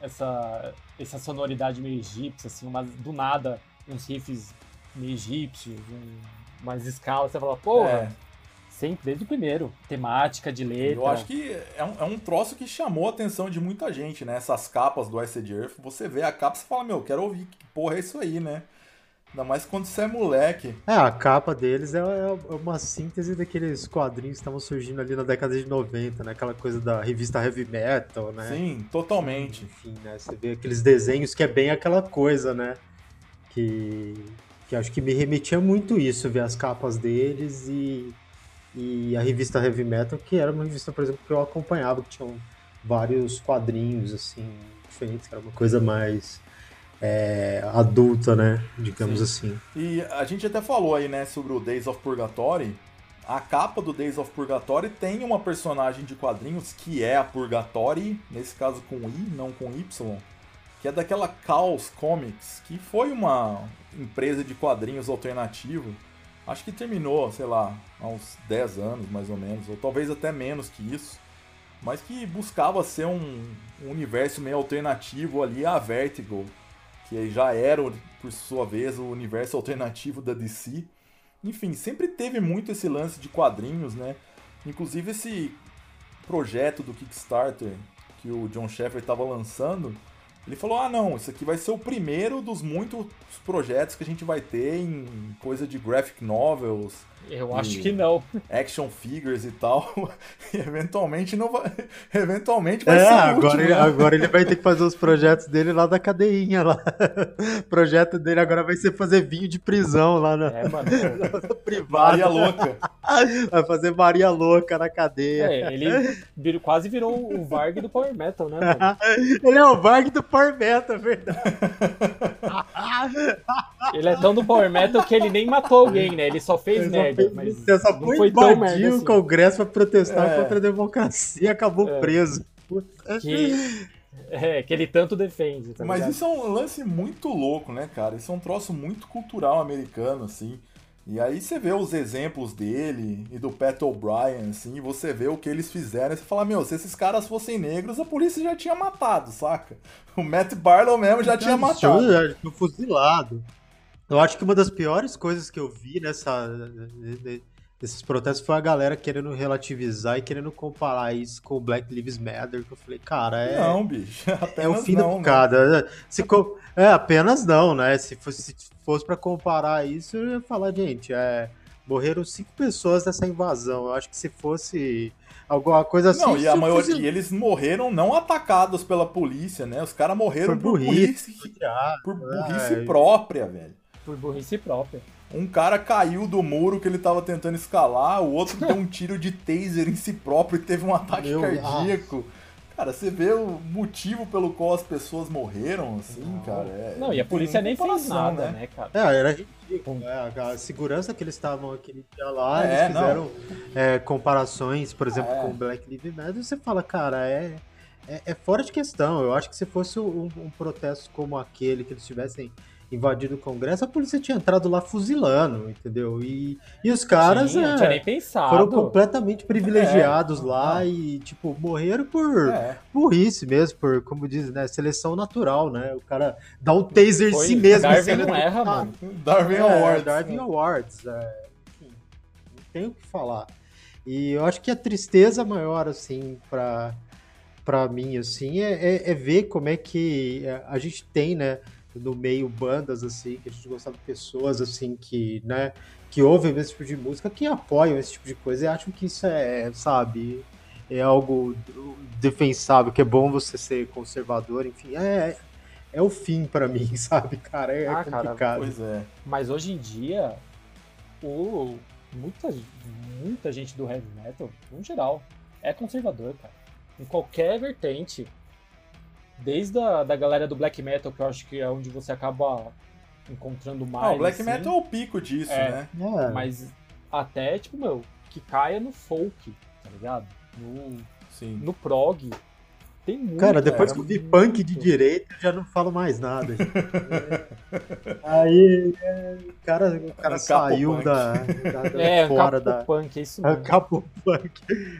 essa, essa sonoridade meio egípcia, assim, mas do nada, uns riffs meio egípcios, um, umas escalas, você fala, pô, é. Sempre, desde o primeiro, temática de letra. Eu acho que é um, é um troço que chamou a atenção de muita gente, né? Essas capas do Acid Earth, você vê a capa e fala, meu, quero ouvir, que porra é isso aí, né? Ainda mais quando você é moleque. É, a capa deles é, é uma síntese daqueles quadrinhos que estavam surgindo ali na década de 90, né? Aquela coisa da revista Heavy Metal, né? Sim, totalmente. Enfim, né? Você vê aqueles desenhos que é bem aquela coisa, né? Que, que acho que me remetia muito isso, ver as capas deles e, e a revista Heavy Metal, que era uma revista, por exemplo, que eu acompanhava, que tinham vários quadrinhos, assim, diferentes, que era uma coisa mais é, adulta, né? Digamos Sim. assim. E a gente até falou aí, né, sobre o Days of Purgatory. A capa do Days of Purgatory tem uma personagem de quadrinhos que é a Purgatory, nesse caso com I, não com Y, que é daquela Chaos Comics, que foi uma empresa de quadrinhos alternativo. Acho que terminou, sei lá, há uns 10 anos mais ou menos, ou talvez até menos que isso. Mas que buscava ser um, um universo meio alternativo ali a Vertigo que já era, por sua vez, o universo alternativo da DC. Enfim, sempre teve muito esse lance de quadrinhos, né? Inclusive esse projeto do Kickstarter que o John Sheffer estava lançando, ele falou: ah, não, isso aqui vai ser o primeiro dos muitos projetos que a gente vai ter em coisa de graphic novels, eu acho que não. Action figures e tal. E eventualmente não vai. Eventualmente vai é, ser. Agora, último, ele, né? agora ele vai ter que fazer os projetos dele lá da cadeinha lá. O projeto dele agora vai ser fazer vinho de prisão lá na, é, mano. na privada. Maria Louca. Vai fazer Maria Louca na cadeia. É, ele virou, quase virou o Varg do Power Metal, né? Mano? ele é o Varg do Power Metal, é verdade. ele é tão do Power Metal que ele nem matou alguém, né? Ele só fez merda mas Você só foi invadir o assim. Congresso para protestar é. contra a democracia e acabou é. preso. Que, é, que ele tanto defende. Tá mas isso é um lance muito louco, né, cara? Isso é um troço muito cultural americano, assim. E aí você vê os exemplos dele e do Pat O'Brien, assim, você vê o que eles fizeram e você fala, meu, se esses caras fossem negros, a polícia já tinha matado, saca? O Matt Barlow mesmo já tinha matado. Já tinha fuzilado. Eu acho que uma das piores coisas que eu vi nessa nesses protestos foi a galera querendo relativizar e querendo comparar isso com o Black Lives Matter, que eu falei, cara, é Não, bicho, é o fim não, da picada. Né? Se é, apenas não, né? Se fosse, se fosse para comparar isso, eu ia falar, gente, é morreram cinco pessoas nessa invasão. Eu acho que se fosse alguma coisa assim. Não, e a maioria fosse... eles morreram não atacados pela polícia, né? Os caras morreram por burrice, por burrice, por burrice própria, velho. Por burrice própria. Um cara caiu do muro que ele tava tentando escalar, o outro deu um tiro de taser em si próprio e teve um ataque Meu cardíaco. Cara, você vê o motivo pelo qual as pessoas morreram, assim, não. cara. É, não, e a polícia nem fez nada, né, né cara? É, era ridículo. É, a segurança que eles estavam aquele dia lá, é, eles fizeram é, comparações, por exemplo, é. com o Black Lives Matter, você fala, cara, é, é, é, fora de questão. Eu acho que se fosse um, um protesto como aquele, que eles tivessem invadido o Congresso, a polícia tinha entrado lá fuzilando, entendeu? E, e os caras tinha, é, tinha nem pensado. foram completamente privilegiados é, lá é. e, tipo, morreram por é. burrice mesmo, por, como diz, né, seleção natural, né? O cara dá um taser Foi, em si mesmo. Darwin não erra, mano. Darwin é, Awards. Darwin Awards, é. Enfim, não tenho o que falar. E eu acho que a tristeza maior, assim, pra, pra mim, assim, é, é, é ver como é que a gente tem, né, no meio bandas assim, que a gente gostava de pessoas assim que, né, que ouvem esse tipo de música, que apoiam esse tipo de coisa e acham que isso é, sabe, é algo defensável, que é bom você ser conservador, enfim, é, é o fim para mim, sabe, cara, é, ah, complicado. Cara, pois é. Mas hoje em dia, o, muita, muita gente do heavy metal, no geral, é conservador, cara. Em qualquer vertente desde a da galera do black metal, que eu acho que é onde você acaba encontrando mais. Ah, o black assim. metal é o pico disso, É. né? É. Mas até, tipo, meu, que caia no folk, tá ligado? No, Sim. no prog. Tem muito. Cara, depois é, que eu vi punk de direita, eu já não falo mais nada. Aí é, o cara, o cara Ancapo saiu punk. da, da, da- É, fora capo da. punk, é isso mesmo. Capo punk.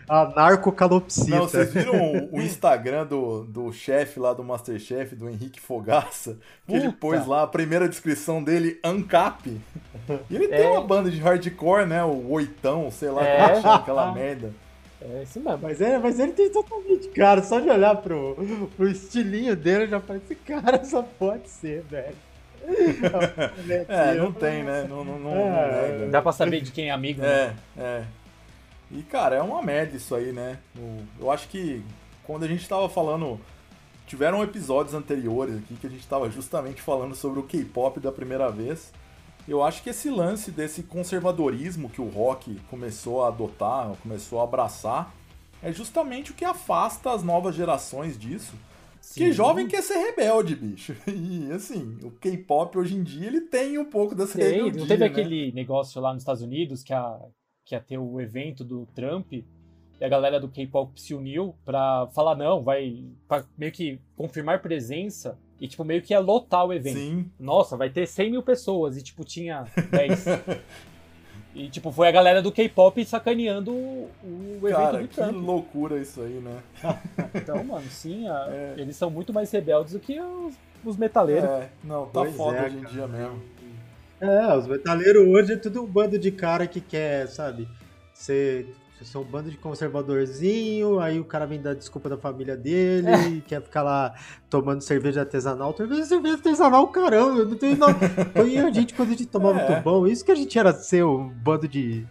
Anarcocalopsita. Não, vocês viram o, Instagram do, do chefe lá do Masterchef, do Henrique Fogaça? Que ele Puta. pôs lá a primeira descrição dele, Ancap. E ele tem É. uma banda de hardcore, né? O Oitão, sei lá É. como que chama aquela merda. É isso mesmo. Mas, é, mas ele tem totalmente cara, só de olhar pro, pro estilinho dele, já parece cara, só pode ser, velho. É, não tem, né? Não, não, não, não É. nega. Dá pra saber de quem é amigo, né? É, é. E, cara, é uma merda isso aí, né? Eu acho que quando a gente tava falando. Tiveram episódios anteriores aqui que a gente tava justamente falando sobre o K-pop da primeira vez. Eu acho que esse lance desse conservadorismo que o rock começou a adotar, começou a abraçar, é justamente o que afasta as novas gerações disso. Sim. jovem quer ser rebelde, bicho. E assim, o K-pop hoje em dia ele tem um pouco dessa Tem, rebeldia, não teve né? aquele negócio lá nos Estados Unidos que, a, que ia ter o evento do Trump e a galera do K-pop se uniu pra falar, não, vai pra meio que confirmar presença e, tipo, meio que ia lotar o evento. Sim, Nossa, vai ter 100 mil pessoas e, tipo, tinha 10. e, tipo, foi a galera do K-pop sacaneando o, o evento cara, do que Trump. loucura isso aí, né? Então, mano, sim, a- É. eles são muito mais rebeldes do que os, os metaleiros. É, não, tá Pois foda é, hoje em cara. dia mesmo. É, os metaleiros hoje é tudo um bando de cara que quer, sabe, ser. São um bando de conservadorzinho, aí o cara vem dar desculpa da família dele, quer ficar lá tomando cerveja artesanal. Cerveja, cerveja artesanal, caramba, eu não tenho. E a gente, quando a gente tomava É. tubão, isso que a gente era ser um bando de,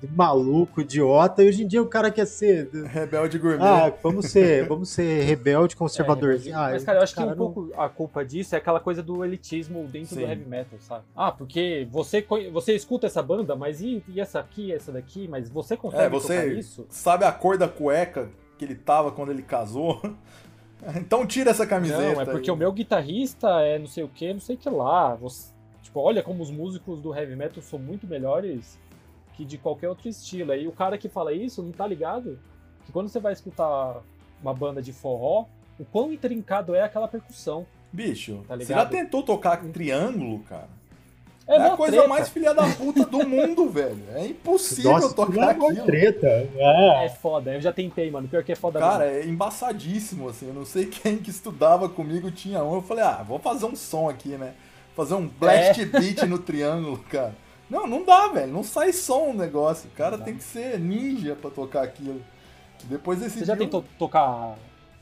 de maluco, idiota, e hoje em dia o cara quer ser. Rebelde gourmet. Ah, vamos ser, vamos ser rebelde, É, conservadorzinho. mas, Ah, mas, cara, eu acho que cara um não- pouco a culpa disso é aquela coisa do elitismo dentro Sim. do heavy metal, sabe? Ah, porque você, você escuta essa banda, mas e, e essa aqui, essa daqui, mas você consegue é, tocar você isso? sabe a cor da cueca que ele tava quando ele casou? então tira essa camiseta. Não, é porque aí. o meu guitarrista é não sei o que, não sei o que lá. Você- tipo, olha como os músicos do heavy metal são muito melhores que de qualquer outro estilo. Aí o cara que fala isso não tá ligado que quando você vai escutar uma banda de forró, o quão intrincado é aquela percussão. Bicho, Tá você já tentou tocar triângulo, cara? É, É, a coisa treta. mais filha da puta do mundo, velho. É impossível Nossa, tocar é uma aquilo. treta. É. É foda, eu já tentei, mano. Pior que é foda Cara, mesmo. é embaçadíssimo, assim. Eu não sei quem que estudava comigo tinha um. Eu falei, ah, vou fazer um som aqui, né? Fazer um blast É. beat no triângulo, cara. Não, não dá, velho. Não sai som o negócio. O cara tem que ser ninja pra tocar aquilo. Depois desse Você já tentou tocar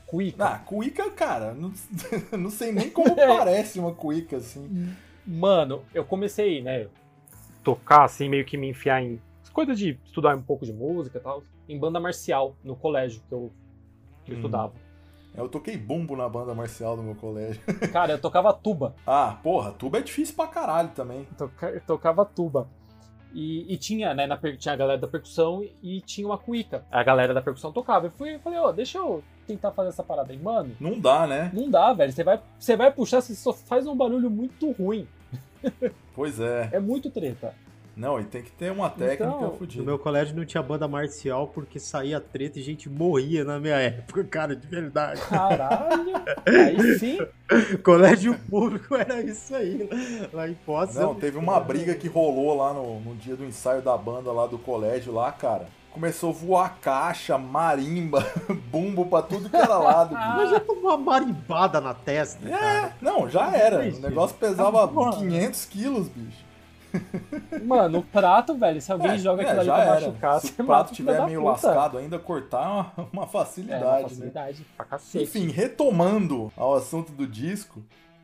cuica? Ah, cuíca, cara, não, não sei nem como É. parece uma cuíca, assim. Mano, eu comecei, né, tocar assim, meio que me enfiar em coisa de estudar um pouco de música e tal, em banda marcial no colégio que eu, que eu Hum. estudava. Eu toquei bumbo na banda marcial do meu colégio. Cara, eu tocava tuba. Ah, porra, tuba é difícil pra caralho também. Toca- eu tocava tuba. E, e tinha, né, na, tinha a galera da percussão e tinha uma cuíca. A galera da percussão tocava. Eu fui, falei, ó, deixa eu tentar fazer essa parada aí. Mano, Não dá, né? não dá, velho. Você vai, você vai puxar, você só faz um barulho muito ruim. Pois é. É muito treta. Não, e tem que ter uma técnica Então, No fodida. meu colégio não tinha banda marcial porque saía treta e gente morria na minha época, cara, de verdade. Caralho. aí sim. colégio público era isso aí. Lá em Poços. Não, teve uma briga que rolou lá no, no dia do ensaio da banda lá do colégio lá, cara. Começou a voar caixa, marimba, bumbo pra tudo que era lado, bicho. Mas já tomou uma marimbada na testa, É, cara. não, já era. O negócio pesava Ah, porra. 500 quilos, bicho. Mano, o prato, velho, se alguém É, joga é, aquilo ali já pra era. machucar, Se você o prato da meio puta. lascado ainda, cortar é uma, uma É, facilidade, uma né? facilidade pra cacete. Enfim, retomando ao assunto do disco,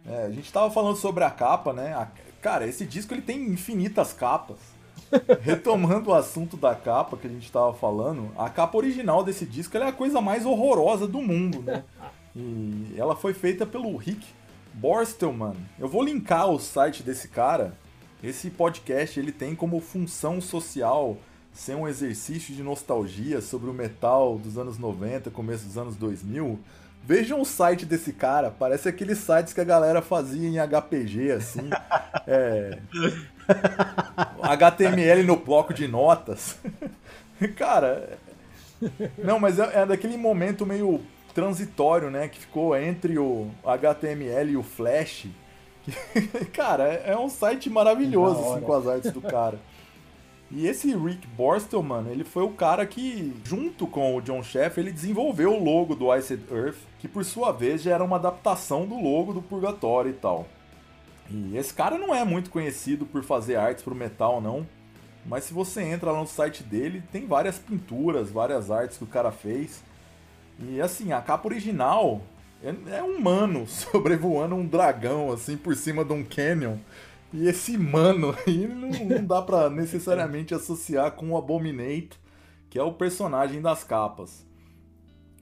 é, a gente tava falando sobre a capa, né? A- cara, esse disco ele tem infinitas capas. Retomando o assunto da capa que a gente tava falando, a capa original desse disco ela é a coisa mais horrorosa do mundo, né? E ela foi feita pelo Rick Borstelman. Eu vou linkar o site desse cara. Esse podcast ele tem como função social ser um exercício de nostalgia sobre o metal dos anos 90, começo dos anos 2000. Vejam o site desse cara, parece aqueles sites que a galera fazia em HPG, assim. é... HTML no bloco de notas. cara. Não, mas é, é daquele momento meio transitório, né? Que ficou entre o HTML e o Flash. cara, é um site maravilhoso, assim, com as artes do cara. E esse Rick Borstel, mano, ele foi o cara que, junto com o John Sheff, ele desenvolveu o logo do Iced Earth, que por sua vez já era uma adaptação do logo do Purgatório e tal. E esse cara não é muito conhecido por fazer artes pro metal, não. Mas se você entra lá no site dele, tem várias pinturas, várias artes que o cara fez. E assim, a capa original é, é um humano sobrevoando um dragão, assim, por cima de um canyon. E esse mano aí não, não dá pra necessariamente associar com o Abominate, que é o personagem das capas.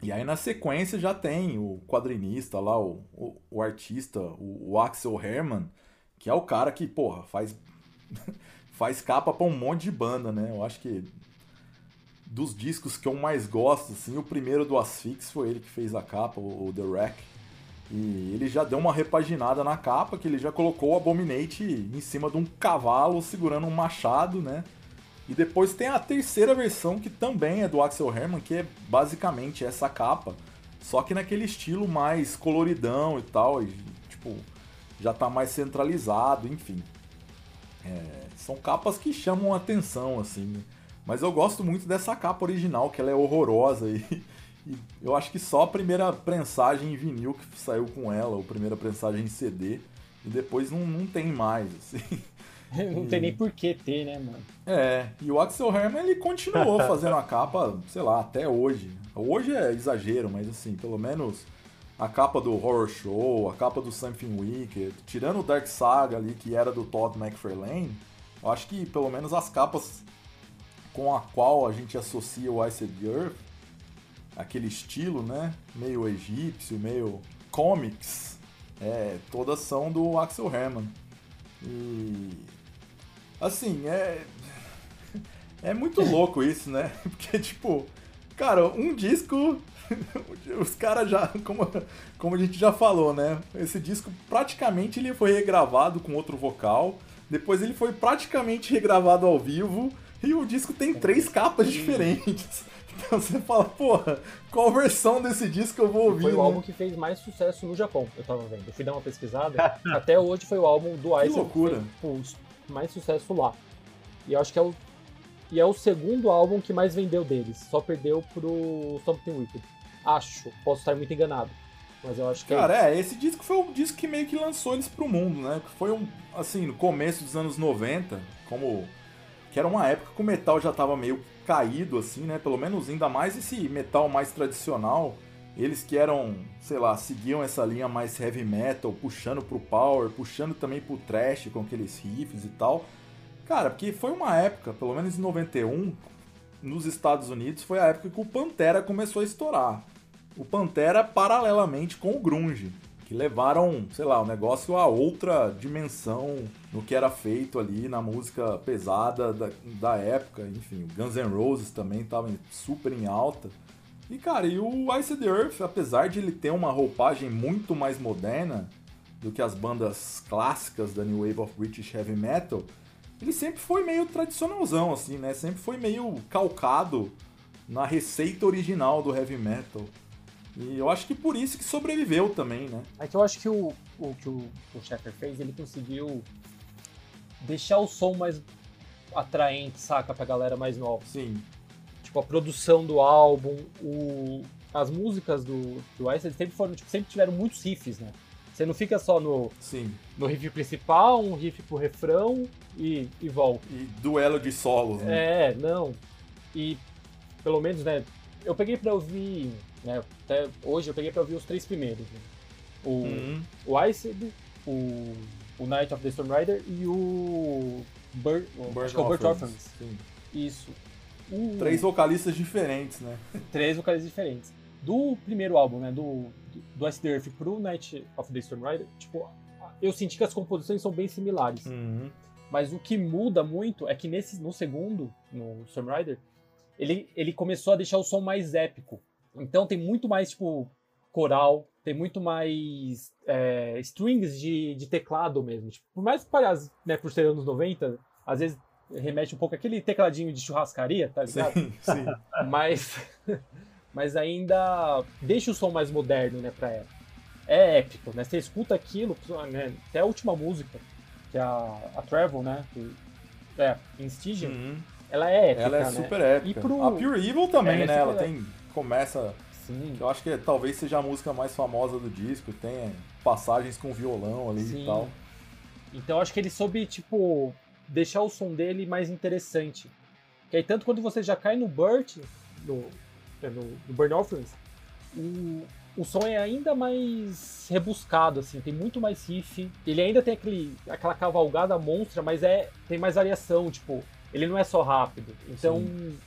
E aí na sequência já tem o quadrinista lá, o, o, o artista, o, o, Axel Herman, que é o cara que, porra, faz, faz capa pra um monte de banda, né? Eu acho que dos discos que eu mais gosto, assim, o primeiro do Asphyx foi ele que fez a capa, o, o The Wreck. E ele já deu uma repaginada na capa, que ele já colocou o Abominate em cima de um cavalo segurando um machado, né? E depois tem a terceira versão, que também é do Axel Herman, que é basicamente essa capa, só que naquele estilo mais coloridão e tal, e, tipo, já tá mais centralizado, enfim. É, são capas que chamam atenção, assim. Mas eu gosto muito dessa capa original, que ela é horrorosa e e eu acho que só a primeira prensagem em vinil que saiu com ela, ou primeira prensagem em CD, e depois não, não tem mais, assim. Não e... tem nem por que ter, né, mano? É, e o Axel Herman ele continuou fazendo a capa, sei lá, até hoje. Hoje é exagero, mas assim, pelo menos a capa do Horror Show, a capa do Something Wicked, tirando o Dark Saga ali, que era do Todd McFarlane, eu acho que pelo menos as capas com a qual a gente associa o Iced Earth aquele estilo, né? Meio egípcio, meio comics, é, todas são do Axel Herman. E assim, é é muito louco isso, né? Porque tipo, cara, um disco os caras já, como, como a gente já falou, né? Esse disco praticamente ele foi regravado com outro vocal, depois ele foi praticamente regravado ao vivo e o disco tem três capas diferentes. Então você fala, porra, qual versão desse disco eu vou ouvir? Foi o né? álbum que fez mais sucesso no Japão, eu tava vendo. Eu fui dar uma pesquisada. até hoje foi o álbum do Ice que, loucura. que fez mais sucesso lá. E eu acho que é o. E é o segundo álbum que mais vendeu deles. Só perdeu pro Something Wicked. Acho. Posso estar muito enganado. Mas eu acho que. É Cara, é, é esse disco foi o disco que meio que lançou eles pro mundo, né? Foi um. Assim, no começo dos anos 90, como. Que era uma época que o metal já tava meio caído, assim, né? Pelo menos ainda mais esse metal mais tradicional. Eles que eram, sei lá, seguiam essa linha mais heavy metal, puxando pro power, puxando também pro trash com aqueles riffs e tal. Cara, porque foi uma época, pelo menos em 91, nos Estados Unidos, foi a época que o Pantera começou a estourar. O Pantera paralelamente com o grunge que levaram, sei lá, o negócio a outra dimensão no que era feito ali na música pesada da, da época. Enfim, Guns N' Roses também estava super em alta. E cara, e o Ice the Earth, apesar de ele ter uma roupagem muito mais moderna do que as bandas clássicas da New Wave of British Heavy Metal, ele sempre foi meio tradicionalzão, assim, né? Sempre foi meio calcado na receita original do heavy metal. E eu acho que por isso que sobreviveu também, né? É que eu acho que o, o que o, o Sheffer fez, ele conseguiu deixar o som mais atraente, saca, pra galera mais nova. Sim. Tipo, a produção do álbum, o, as músicas do, do Ice, eles sempre foram, tipo, sempre tiveram muitos riffs, né? Você não fica só no, Sim. no riff principal, um riff pro refrão e, e volta. E duelo de solos, né? É, não. E pelo menos, né? Eu peguei pra ouvir né? Até hoje eu peguei pra ouvir os três primeiros. Né? O, uhum. o Iced, o, o Night of the Storm Rider e o Bird, é o Bird Orphans. Isso. O... Três vocalistas diferentes, né? Três vocalistas diferentes. Do primeiro álbum, né? Do, do Ice Earth pro Night of the Storm Rider, tipo, eu senti que as composições são bem similares. Uhum. Mas o que muda muito é que nesse, no segundo, no Storm Rider, ele, ele começou a deixar o som mais épico. Então tem muito mais, tipo, coral, tem muito mais é, strings de, de teclado mesmo. Tipo, por mais que pareça, né, por ser anos 90, às vezes remete um pouco aquele tecladinho de churrascaria, tá ligado? Sim, sim. Mas, mas ainda deixa o som mais moderno, né, pra época. É épico, né? Você escuta aquilo, né, até a última música, que é a, a Travel, né? Que, é, em Stygian, Uhum. ela é épica, Ela é né? super épica. E pro- A Pure Evil também, É, né? Ela tem. Começa. Sim, Eu acho que talvez seja a música mais famosa do disco. Tem passagens com violão ali Sim. e tal. Então acho que ele soube, tipo, deixar o som dele mais interessante. Que aí tanto quando você já cai no Burt, no, no, no Burn Offerings, o, o som é ainda mais rebuscado, assim, tem muito mais riff. Ele ainda tem aquele, aquela cavalgada monstra, mas é tem mais variação, tipo, ele não é só rápido. Então,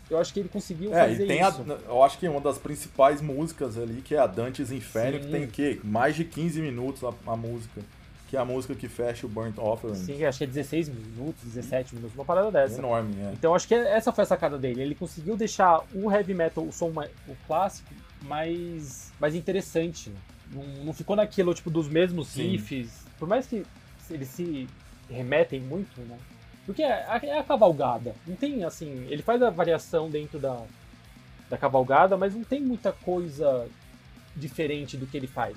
eu acho que ele conseguiu É, fazer e tem a, isso. eu acho que uma das principais músicas ali, que é a Dante's Inferno, Sim. que tem o quê? Mais de 15 minutos a, a música. Que é a música que fecha o Burnt Offering. Sim, acho que é 16 minutos, 17 minutos, uma parada dessa. Enorme, é. Então acho que essa foi a sacada dele. Ele conseguiu deixar o heavy metal, o som o clássico, mais, mais interessante. né? Não, não ficou naquilo tipo dos mesmos Sim. riffs. Por mais que eles se remetem muito, né? Porque é a, é a cavalgada. Não tem assim. Ele faz a variação dentro da, da cavalgada, mas não tem muita coisa diferente do que ele faz.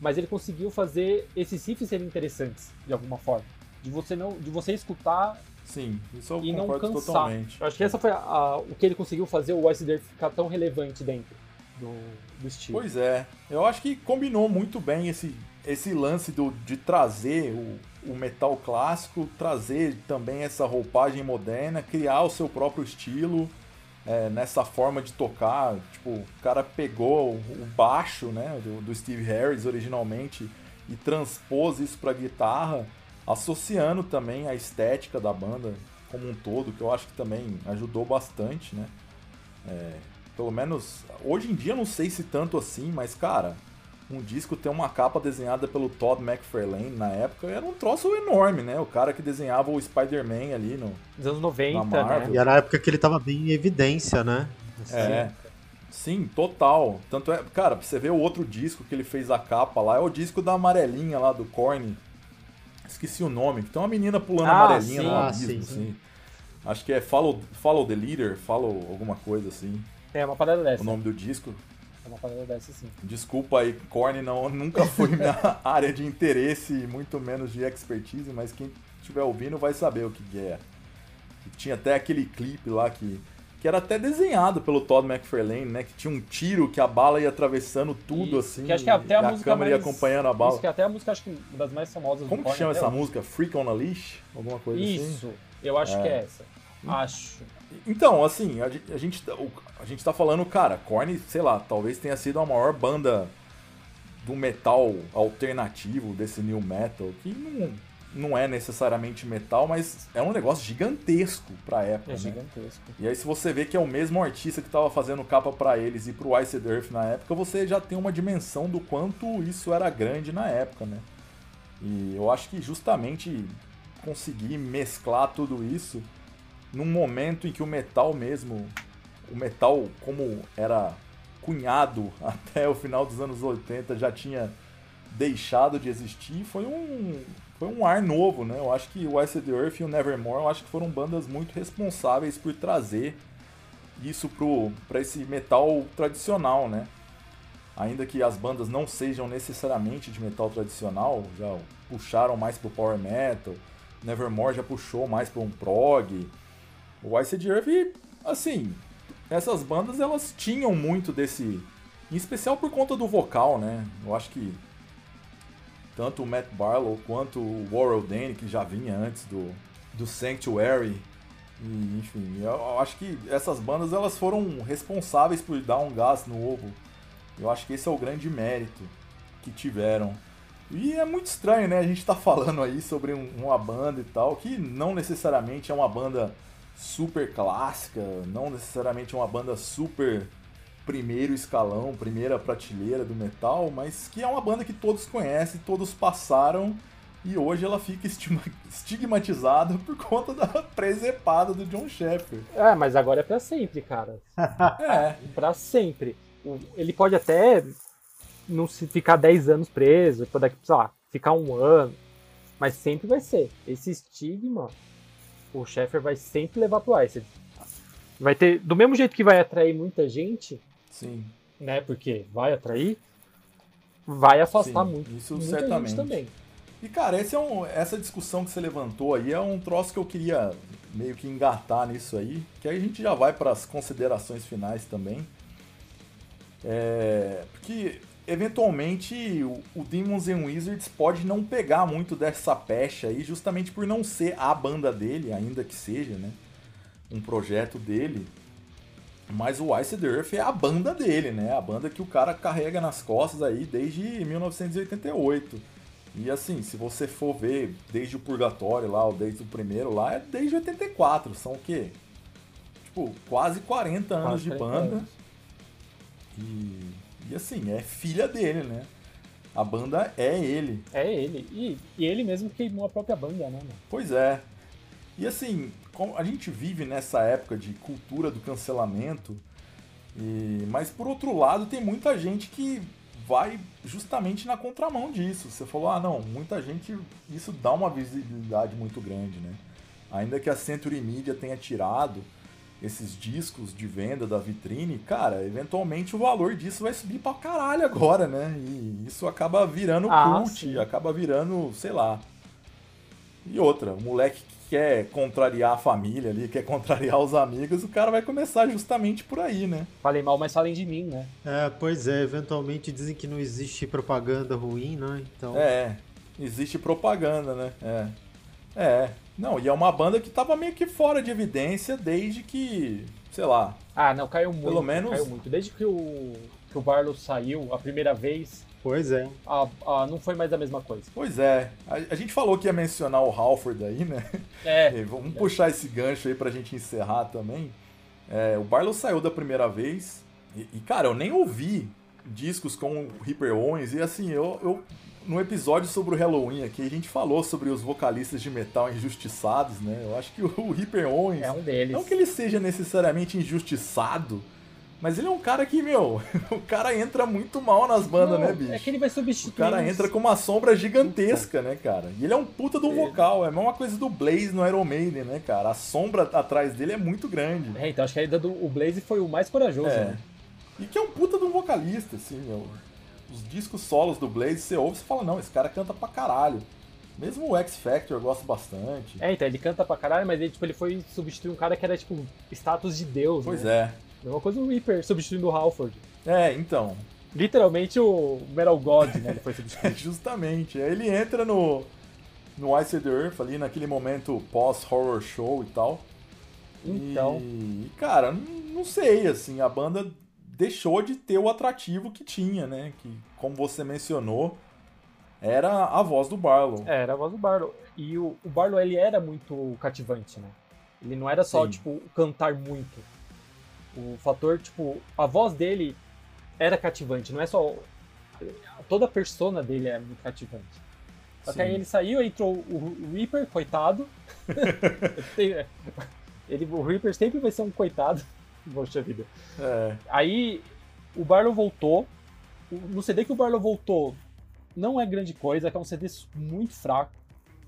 Mas ele conseguiu fazer esses riffs serem interessantes, de alguma forma. De você não. De você escutar Sim, isso eu e não cansar. totalmente. Eu acho que essa foi a- a- o que ele conseguiu fazer o Earth ficar tão relevante dentro do, do estilo. Pois é, eu acho que combinou muito bem esse, esse lance do, de trazer o, o metal clássico, trazer também essa roupagem moderna, criar o seu próprio estilo é, nessa forma de tocar. Tipo, o cara pegou o, baixo né, do, do Steve Harris originalmente e transpôs isso para guitarra, associando também a estética da banda como um todo, que eu acho que também ajudou bastante, né? Pelo menos, hoje em dia não sei se tanto assim, mas cara, um disco ter uma capa desenhada pelo Todd McFarlane na época era um troço enorme, né? O cara que desenhava o Spider-Man ali no. Nos anos 90, Na Marvel. né? E era a época que ele tava bem em evidência, né? Assim, É. Sim, total. Tanto é, cara, pra você ver o outro disco que ele fez a capa lá, é o disco da amarelinha lá do Korn. Esqueci o nome, que tem uma menina pulando Ah, amarelinha sim. no Ah, abismo, sim, assim. Acho que é Follow, Follow the Leader, Follow alguma coisa assim, É uma parada dessa. o nome do disco. É uma parada dessa, sim. Desculpa aí, Korn não, nunca foi minha área de interesse, e muito menos de expertise, mas quem estiver ouvindo vai saber o que que é. Tinha até aquele clipe lá que, que era até desenhado pelo Todd McFarlane, né? Que tinha um tiro que a bala ia atravessando tudo Isso, assim, que acho que é até a e a música câmera ia mais- acompanhando a bala. Isso que é até a música, acho que uma das mais famosas Como do que chama essa hoje. música? Freak on a Leash? Alguma coisa assim? Isso, eu acho que é essa. Acho. Então, assim, a, a gente, tá- a gente tá falando, cara, Korn, sei lá, talvez tenha sido a maior banda do metal alternativo, desse new metal, que não, não é necessariamente metal, mas é um negócio gigantesco pra época, É né? gigantesco. E aí se você vê que é o mesmo artista que tava fazendo capa pra eles e pro Ice Earth na época, você já tem uma dimensão do quanto isso era grande na época, né? E eu acho que justamente conseguir mesclar tudo isso num momento em que o metal mesmo, o metal como era cunhado até o final dos anos 80 já tinha deixado de existir, foi um foi um ar novo, né? Eu acho que o Ice the Earth e o Nevermore, eu acho que foram bandas muito responsáveis por trazer isso pro para esse metal tradicional, né? Ainda que as bandas não sejam necessariamente de metal tradicional, já puxaram mais pro power metal. Nevermore já puxou mais para um prog. O Ice Earth, assim, essas bandas elas tinham muito desse, em especial por conta do vocal, né? Eu acho que tanto o Matt Barlow quanto o Warren Dane, que já vinha antes do, do Sanctuary, e, enfim, eu acho que essas bandas elas foram responsáveis por dar um gás novo. Eu acho que esse é o grande mérito que tiveram. E é muito estranho, né? A gente tá falando aí sobre um- uma banda e tal, que não necessariamente é uma banda super clássica, não necessariamente uma banda super primeiro escalão, primeira prateleira do metal, mas que é uma banda que todos conhecem, todos passaram e hoje ela fica estigmatizada por conta da presepada do John Sheffer. É, mas agora é pra sempre, cara. É, Pra sempre. Ele pode até não se ficar 10 anos preso, daqui, sei lá, ficar um ano. Mas sempre vai ser. Esse estigma, o Sheffer vai sempre levar pro Ice. Vai ter. Do mesmo jeito que vai atrair muita gente, Sim. né? Porque vai atrair, vai afastar Sim, muito. isso muita certamente. gente também. E cara, é um, essa discussão que você levantou aí é um troço que eu queria meio que engatar nisso aí, que aí a gente já vai para as considerações finais também. É, porque eventualmente o, Demons and Wizards pode não pegar muito dessa pecha aí, justamente por não ser a banda dele, ainda que seja, né? Um projeto dele. Mas o Ice the Earth é a banda dele, né? A banda que o cara carrega nas costas aí desde 1988. E assim, se você for ver desde o Purgatório lá, ou desde o primeiro lá, é desde 84. São o quê? Tipo, quase 40 anos Quase de 40 banda. anos. E, e assim, é filha dele, né? A banda é ele. É ele. E, e ele mesmo queimou a própria banda, né? Pois é. E assim, a gente vive nessa época de cultura do cancelamento, e, mas por outro lado tem muita gente que vai justamente na contramão disso. Você falou, ah não, muita gente, isso dá uma visibilidade muito grande, né? Ainda que a Century Media tenha tirado esses discos de venda da vitrine, cara, eventualmente o valor disso vai subir pra caralho agora, né? E isso acaba virando Ah, cult, sim. acaba virando, sei lá. E outra, o moleque que quer contrariar a família ali, quer contrariar os amigos, o cara vai começar justamente por aí, né? Falei mal, mas falem de mim, né? É, pois é, eventualmente dizem que não existe propaganda ruim, né? Então. É, existe propaganda, né? É. É. Não, e é uma banda que tava meio que fora de evidência desde que, sei lá, Ah, não, caiu muito. Pelo menos- Caiu muito. Desde que o, que o Barlow saiu a primeira vez, Pois é. a, a- não foi mais a mesma coisa. Pois é, a, a gente falou que ia mencionar o Halford aí, né? É, E vamos puxar esse gancho aí pra gente encerrar também. É, o Barlow saiu da primeira vez e, e, cara, eu nem ouvi discos com o Reaper Owens e assim, eu, eu no episódio sobre o Halloween aqui, a gente falou sobre os vocalistas de metal injustiçados, né? Eu acho que o Reaper Owens é um deles. não que ele seja necessariamente injustiçado, mas ele é um cara que, meu, o cara entra muito mal nas bandas, Não, né, bicho? É que ele vai O substituir. cara os- entra com uma sombra gigantesca, né, cara? E ele é um puta de um Ele- vocal, é a mesma coisa do Blaze no Iron Maiden, né, cara? A sombra atrás dele é muito grande. É, então acho que a ida do o Blaze foi o mais corajoso, É. né? E que é um puta de um vocalista, assim, meu. Os discos solos do Blaze, você ouve e fala, não, esse cara canta pra caralho. Mesmo o X Factor eu gosto bastante. É, então ele canta pra caralho, mas ele, tipo, ele foi substituir um cara que era, tipo, status de Deus. Pois né? é. Mesma coisa o Reaper substituindo o Halford. É, então. Literalmente o Metal God, né? Ele foi substituir. Justamente. Aí ele entra no, no Ice the Earth ali, naquele momento pós-horror show e tal. Então. E, cara, não sei, assim, a banda deixou de ter o atrativo que tinha, né? Que, como você mencionou, era a voz do Barlow. É, era a voz do Barlow. E o, o Barlow, ele era muito cativante, né? Ele não era só, Sim. tipo, cantar muito. O fator, tipo, a voz dele era cativante, não é só. Toda a persona dele é muito cativante. Só que aí ele saiu, entrou o Reaper, coitado. Tem- ele, o Reaper sempre vai ser um coitado. Poxa vida. É, Aí o Barlow voltou. No CD que o Barlow voltou, não é grande coisa, é um CD muito fraco.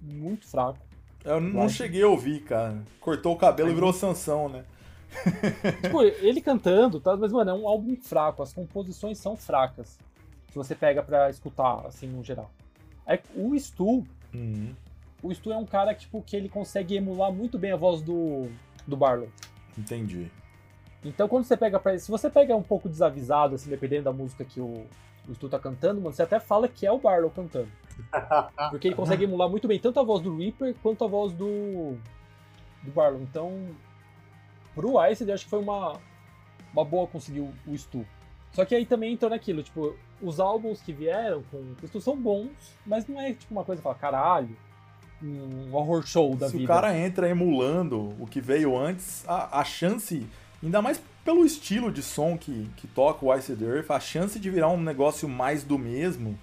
Muito fraco. eu não cheguei a ouvir, cara. Cortou o cabelo e Aí- virou Sansão, né? tipo, ele cantando, tá? mas, mano, é um álbum fraco. As composições são fracas. Se você pega pra escutar, assim, no geral. Aí, o Stu, Uhum. o Stu é um cara tipo, que ele consegue emular muito bem a voz do, do Barlow. Entendi. Então, quando você pega pra. Se você pega um pouco desavisado, assim, dependendo da música que o, o Stu tá cantando, mano, você até fala que é o Barlow cantando. Porque ele consegue emular muito bem tanto a voz do Reaper quanto a voz do, do Barlow. Então, pro Ice, eu acho que foi uma, uma boa conseguir o, o Stu. Só que aí também entrou naquilo, tipo, os álbuns que vieram com o Stu são bons, mas não é tipo uma coisa que fala, caralho, um horror show da Se vida. o cara entra emulando o que veio antes, a, a chance, ainda mais pelo estilo de som que, que toca o Ice the Earth, a chance de virar um negócio mais do mesmo,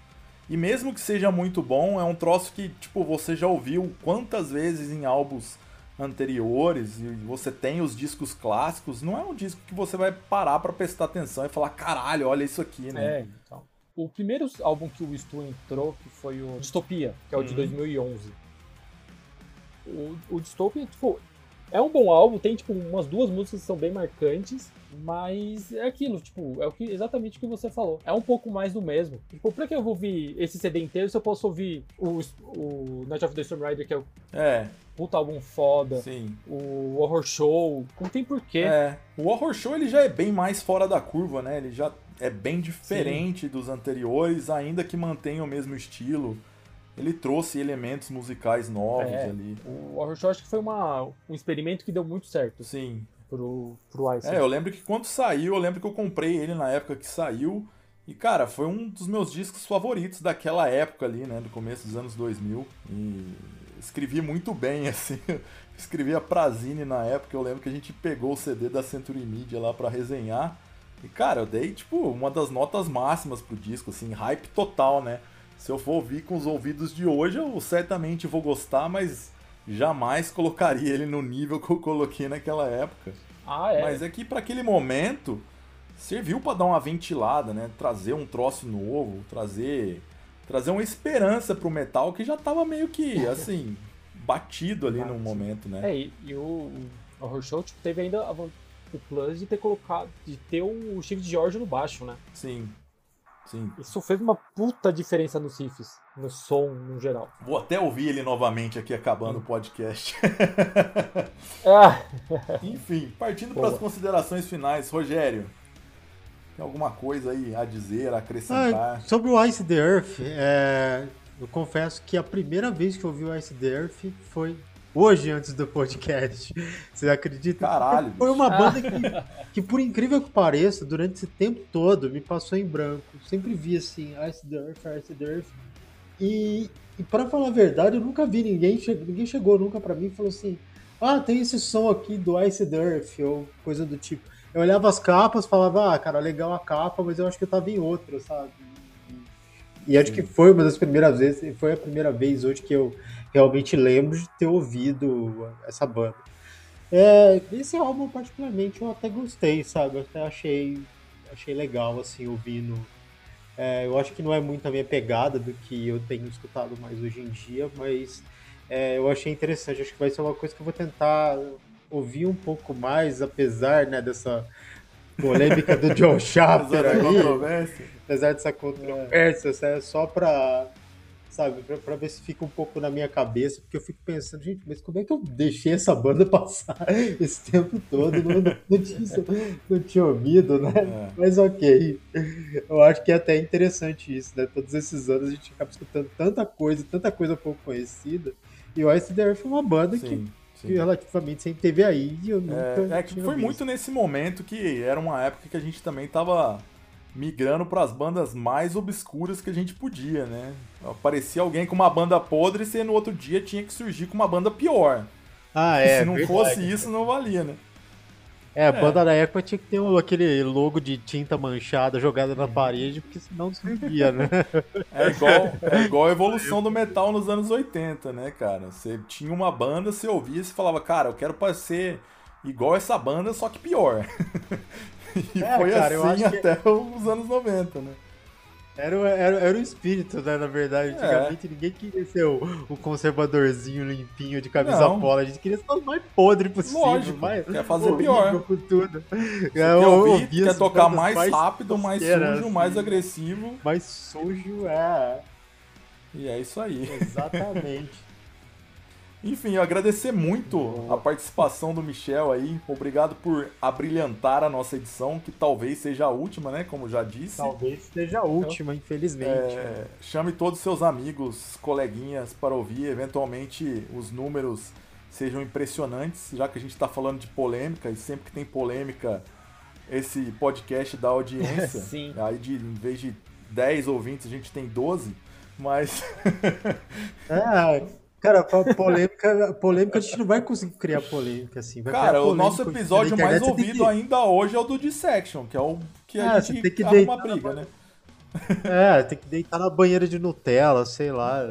e mesmo que seja muito bom, é um troço que, tipo, você já ouviu quantas vezes em álbuns anteriores, e você tem os discos clássicos, não é um disco que você vai parar pra prestar atenção e falar, caralho, olha isso aqui, né? É, então. O primeiro álbum que o Stu entrou, que foi o Dystopia, que é o de Uhum. 2011. O, o Dystopia, tipo, é um bom álbum, tem tipo umas duas músicas que são bem marcantes, mas é aquilo, tipo, é o que, exatamente o que você falou. É um pouco mais do mesmo. Tipo, pra que eu vou ouvir esse CD inteiro se eu posso ouvir o, o Night of the Storm Rider, que é o É, puta álbum foda, sim. o Horror Show, não tem porquê. É, o Horror Show ele já é bem mais fora da curva, né? Ele já é bem diferente dos anteriores, ainda que mantenha o mesmo estilo. Ele trouxe elementos musicais novos É. ali. O Horror Show acho que foi uma, um experimento que deu muito certo Sim. pro, pro Ice. É, eu lembro que quando saiu, eu lembro que eu comprei ele na época que saiu. E, cara, foi um dos meus discos favoritos daquela época ali, né? Do começo dos anos 2000. E escrevi muito bem, assim. Escrevi a Prazine na época. Eu lembro que a gente pegou o CD da Century Media lá pra resenhar. E, cara, eu dei, tipo, uma das notas máximas pro disco, assim, hype total, né? Se eu for ouvir com os ouvidos de hoje, eu certamente vou gostar, mas jamais colocaria ele no nível que eu coloquei naquela época. Ah, é. Mas é que para aquele momento serviu para dar uma ventilada, né? Trazer um troço novo, trazer trazer uma esperança pro metal que já tava meio que assim batido ali no momento, né? É, e, e o, o Horror Show tipo, teve ainda a o plus de ter colocado, de ter o Steve George no baixo, né? Sim. Sim. Isso fez uma puta diferença nos riffs, no som, no geral. Vou até ouvir ele novamente aqui acabando o podcast. Ah, Enfim, partindo Boa. para as considerações finais, Rogério. Tem alguma coisa aí a dizer, a acrescentar? Ah, sobre o Ice the Earth, é, eu confesso que a primeira vez que eu vi o Ice the Earth foi hoje, antes do podcast. Você acredita? Caralho, Foi uma banda que, que, por incrível que pareça, durante esse tempo todo, me passou em branco. Sempre vi assim, Ice the Earth, Ice the Earth. E, e para falar a verdade, eu nunca vi ninguém, ninguém chegou nunca pra mim e falou assim: ah, tem esse som aqui do Ice the Earth, ou coisa do tipo. Eu olhava as capas, falava, ah, cara, legal a capa, mas eu acho que eu tava em outra, sabe? E acho que foi uma das primeiras vezes, foi a primeira vez hoje que eu realmente lembro de ter ouvido essa banda. É, esse álbum, particularmente, eu até gostei, sabe? Eu até achei, achei legal, assim, ouvindo. É, eu acho que não é muito a minha pegada do que eu tenho escutado mais hoje em dia, mas é, eu achei interessante. Acho que vai ser uma coisa que eu vou tentar ouvir um pouco mais, apesar né, dessa polêmica do John da aí apesar dessa controvérsia, é só pra, sabe, pra, pra ver se fica um pouco na minha cabeça, porque eu fico pensando, gente, mas como é que eu deixei essa banda passar esse tempo todo? Não, não, não tinha, não tinha ouvido, né? É. Mas ok. Eu acho que é até interessante isso, né? Todos esses anos a gente acaba escutando tanta coisa, tanta coisa pouco conhecida. E o Ice The Earth foi uma banda que, Sim, que sim. relativamente sempre teve aí e eu nunca. É, é que foi visto. muito nesse momento que era uma época que a gente também tava migrando para as bandas mais obscuras que a gente podia, né? Aparecia alguém com uma banda podre e você no outro dia tinha que surgir com uma banda pior. Ah, é. Se não verdade. fosse isso, não valia, né? É, a banda da época tinha que ter um- aquele logo de tinta manchada jogada na parede, porque senão não servia, né? É igual, é igual a evolução do metal nos anos 80, né, cara? Você tinha uma banda, você ouvia e você falava, cara, eu quero parecer igual essa banda, só que pior. E É, foi cara, eu assim acho que- até os anos 90, né? Era, o- era, era o espírito, né, na verdade. Antigamente ninguém queria ser o, o conservadorzinho limpinho de camisa Não. polo. A gente queria ser o mais podre possível. Lógico, mais quer fazer pior. Com tudo. Você É, quer ouvir, ouvi quer tocar bandas mais rápido, mais sujo, mais assim. agressivo. Mais sujo, é. E é isso aí. Exatamente. Enfim, eu agradecer muito a participação do Michel aí. Obrigado por abrilhantar a nossa edição, que talvez seja a última, né? Como já disse. Talvez seja a última, infelizmente. É, chame todos os seus amigos, coleguinhas para ouvir. Eventualmente os números sejam impressionantes, já que a gente está falando de polêmica e sempre que tem polêmica, esse podcast dá audiência. Sim. Aí de, em vez de 10 ouvintes, a gente tem 12. Mas É, cara, po- polêmica, polêmica a gente não vai conseguir criar polêmica assim. Vai Cara, criar o nosso polêmica episódio mais ouvido ainda hoje é o do Dissection, que é o que a Ah, você gente tem que arruma briga, né? É, tem que deitar na banheira de Nutella, sei lá.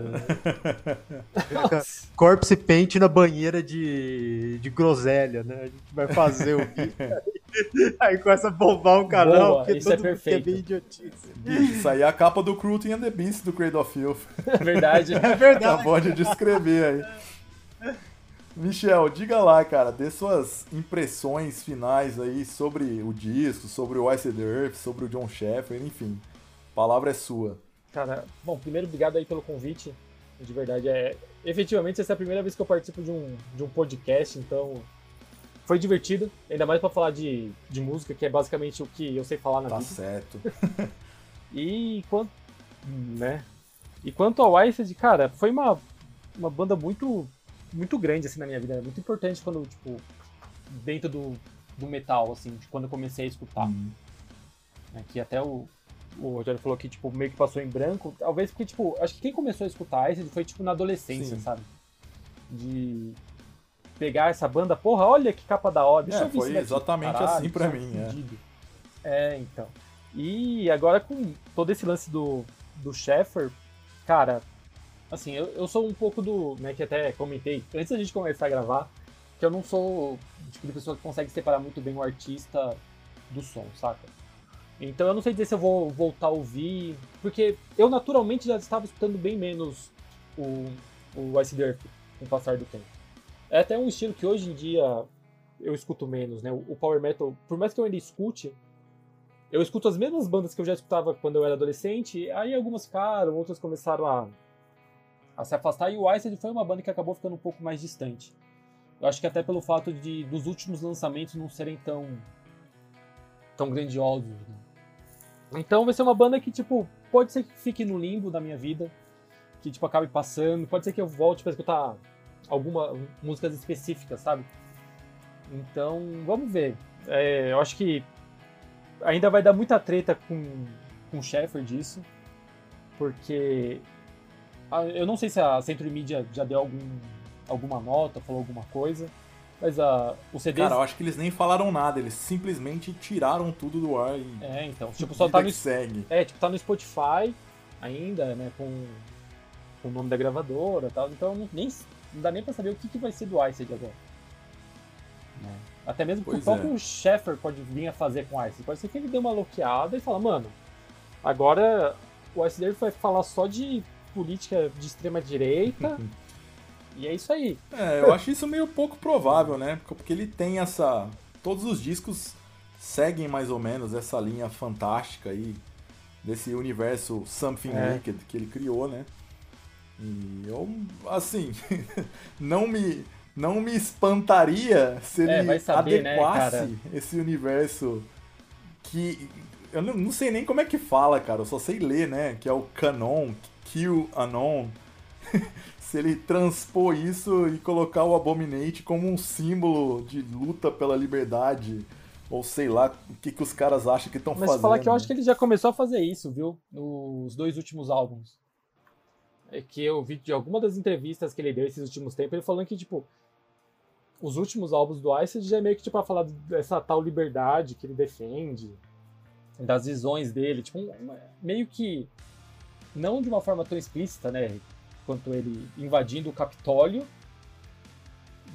Corpse paint na banheira de, de groselha, né? A gente vai fazer o vídeo. Aí, aí começa a bombar o canal, Boa, porque isso é todo mundo quer perfeito. bem idiotice. Isso aí é a capa do Cruelty and the Beast do Cradle of Filth. É verdade. É verdade. Acabou de descrever aí. Michel, diga lá, cara, dê suas impressões finais aí sobre o disco, sobre o Ice the Earth, sobre o John Sheffer, enfim. A palavra é sua. Cara, bom, primeiro, obrigado aí pelo convite. De verdade, é. Efetivamente, essa é a primeira vez que eu participo de um, de um podcast, então. Foi divertido, ainda mais pra falar de, de música, que é basicamente o que eu sei falar na Tá vida. certo. E quanto. né? E quanto ao Iced, cara, foi uma, uma banda muito. muito grande assim na minha vida. Muito importante quando, tipo, dentro do, do metal, assim, quando eu comecei a escutar. Hum. né, que até o, o Rogério falou que, tipo, meio que passou em branco. Talvez porque, tipo, acho que quem começou a escutar Iced foi, tipo, na adolescência, Sim. sabe? De pegar essa banda, porra, olha que capa da hora. Deixa É, eu ver foi esse exatamente Caralho, assim pra que som mim, é. É, então. E agora com todo esse lance do, do Sheffer, cara, assim, eu, eu sou um pouco do, né, que até comentei, antes da gente começar a gravar, que eu não sou o tipo de pessoa que consegue separar muito bem o artista do som, saca? Então eu não sei dizer se eu vou voltar a ouvir, porque eu naturalmente já estava escutando bem menos o, o Ice Earth com o passar do tempo. É até um estilo que hoje em dia eu escuto menos, né? O Power Metal, por mais que eu ainda escute, eu escuto as mesmas bandas que eu já escutava quando eu era adolescente, aí algumas ficaram, outras começaram a, a se afastar, e o Iced foi uma banda que acabou ficando um pouco mais distante. Eu acho que até pelo fato de dos últimos lançamentos não serem tão tão grandiosos. né? Então vai ser uma banda que, tipo, pode ser que fique no limbo da minha vida, que, tipo, acabe passando, pode ser que eu volte pra escutar algumas músicas específicas, sabe? Então, vamos ver. É, eu acho que ainda vai dar muita treta com, com o Sheffer disso, porque ah, eu não sei se a Century Media já deu algum, alguma nota, falou alguma coisa, mas a, o CD. Cara, eu acho que eles nem falaram nada, eles simplesmente tiraram tudo do ar e. É, então, tipo, só tá no, que segue. é, tipo, tá no Spotify ainda, né, com, com o nome da gravadora e tal, então não, nem, não dá nem pra saber o que, que vai ser do Iced agora. Né? Até mesmo porque o Pois é. próprio Sheffer pode vir a fazer com o Iced. Pode ser que ele dê uma loqueada e fala, mano, agora o Iced vai falar só de política de extrema direita e é isso aí. É, eu acho isso meio pouco provável, né? Porque ele tem essa. Todos os discos seguem mais ou menos essa linha fantástica aí, desse universo Something É. Wicked que ele criou, né? E eu, assim, não me. Não me espantaria se ele É, vai saber, né, adequasse cara? esse universo que. Eu não, não sei nem como é que fala, cara. Eu só sei ler, né? Que é o Canon, Kill Anon. se ele transpor isso e colocar o Abominate como um símbolo de luta pela liberdade, ou sei lá o que, que os caras acham que estão Mas fazendo. falar que eu acho que ele já começou a fazer isso, viu? Nos dois últimos álbuns. É que eu vi de alguma das entrevistas que ele deu esses últimos tempos, ele falando que, tipo, os últimos álbuns do Ice já é meio que, tipo, pra falar dessa tal liberdade que ele defende, das visões dele, tipo, um- meio que, não de uma forma tão explícita, né, quanto ele invadindo o Capitólio,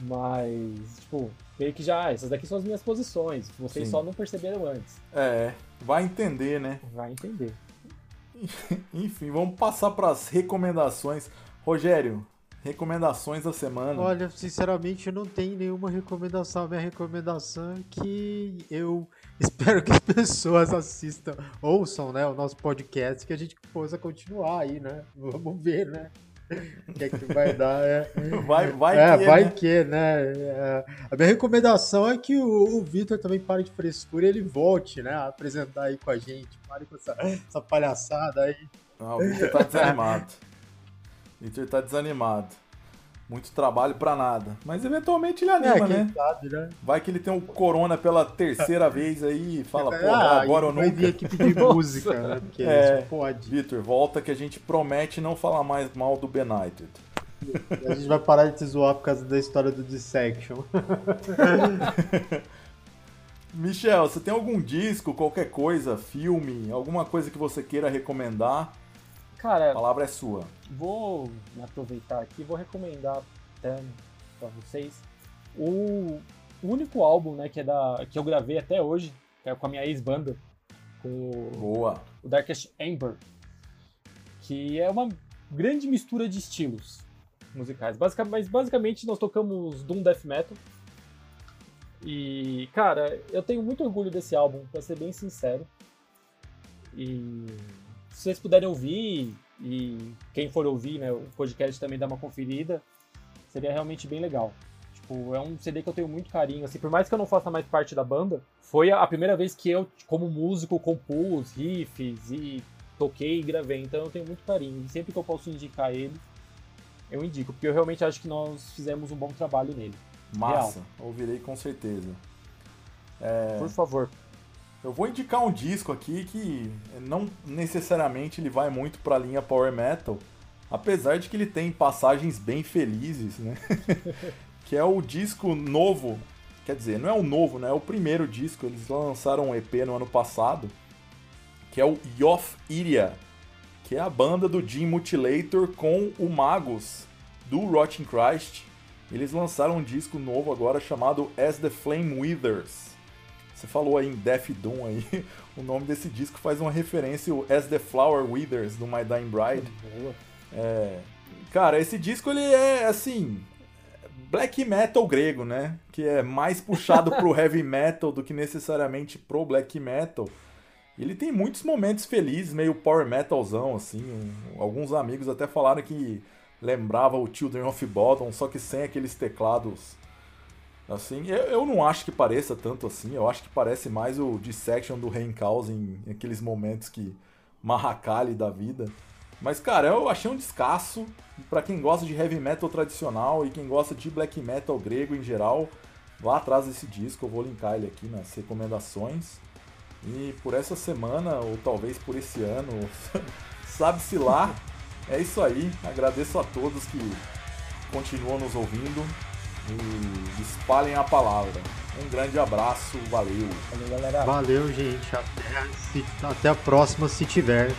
mas, tipo, meio que já, ah, essas daqui são as minhas posições, vocês Sim. só não perceberam antes. É, vai entender, né? Vai entender. Enfim, vamos passar para as recomendações. Rogério, recomendações da semana. Olha, sinceramente, eu não tenho nenhuma recomendação. A minha recomendação é que eu espero que as pessoas assistam, ouçam, né, o nosso podcast, que a gente possa continuar aí, né? Vamos ver, né? O que é que vai dar, é. Vai, vai é, que, vai né? que, né? É, a minha recomendação é que o, o Vitor também pare de frescura e ele volte, né? A apresentar aí com a gente. Pare com essa, essa palhaçada aí. Ah, o Victor tá desanimado. O Victor tá desanimado. Muito trabalho pra nada. Mas eventualmente ele É, anima, quem né? sabe, né? Vai que ele tem o Corona pela terceira vez aí e fala, pô, Ah, agora ou e vai nunca. aqui pedir música, né? Porque É. pode. Vitor, volta que a gente promete não falar mais mal do Benighted. A gente vai parar de te zoar por causa da história do Dissection. Michel, você tem algum disco, qualquer coisa, filme, alguma coisa que você queira recomendar? A Cara, palavra é sua. vou aproveitar aqui, vou recomendar até para vocês o único álbum, né, que é da que eu gravei até hoje, que é com a minha ex-banda, com o, Boa. o Darkest Ember, que é uma grande mistura de estilos musicais. Basica, mas basicamente nós tocamos Doom Death Metal. E, cara, eu tenho muito orgulho desse álbum, pra ser bem sincero. E se vocês puderem ouvir, e quem for ouvir, né, o podcast também dá uma conferida, seria realmente bem legal. Tipo, é um CD que eu tenho muito carinho, assim, por mais que eu não faça mais parte da banda, foi a primeira vez que eu, como músico, compus riffs e toquei e gravei, então eu tenho muito carinho. E sempre que eu posso indicar ele, eu indico, porque eu realmente acho que nós fizemos um bom trabalho nele. Massa. Ouvirei com certeza. É, Por favor. Eu vou indicar um disco aqui que não necessariamente ele vai muito pra linha power metal, apesar de que ele tem passagens bem felizes, né? que é o disco novo, quer dizer, não é o novo, né? É o primeiro disco, eles lançaram um EP no ano passado, que é o Yoth Iria, que é a banda do Jim Mutilator com o Magus do Rotting Christ. Eles lançaram um disco novo agora chamado As the Flame Withers. Você falou aí em Death Doom aí, o nome desse disco faz uma referência ao As the Flower Withers do My Dying Bride. É, cara, esse disco ele é assim, black metal grego, né? Que é mais puxado pro heavy metal do que necessariamente pro black metal. Ele tem muitos momentos felizes, meio power metalzão assim. Um- alguns amigos até falaram que lembrava o Children of Bodom, só que sem aqueles teclados assim. Eu, eu não acho que pareça tanto assim. Eu acho que parece mais o Dissection do Reinkaus em aqueles momentos que marracale da vida. Mas, cara, eu achei um descasso pra quem gosta de heavy metal tradicional e quem gosta de black metal grego em geral. Vá atrás desse disco, eu vou linkar ele aqui nas recomendações. E por essa semana, ou talvez por esse ano, sabe-se lá. É isso aí. Agradeço a todos que continuam nos ouvindo e espalhem a palavra. Um grande abraço, valeu! Valeu, galera. Valeu, gente. Até, se- até a próxima, se tiver.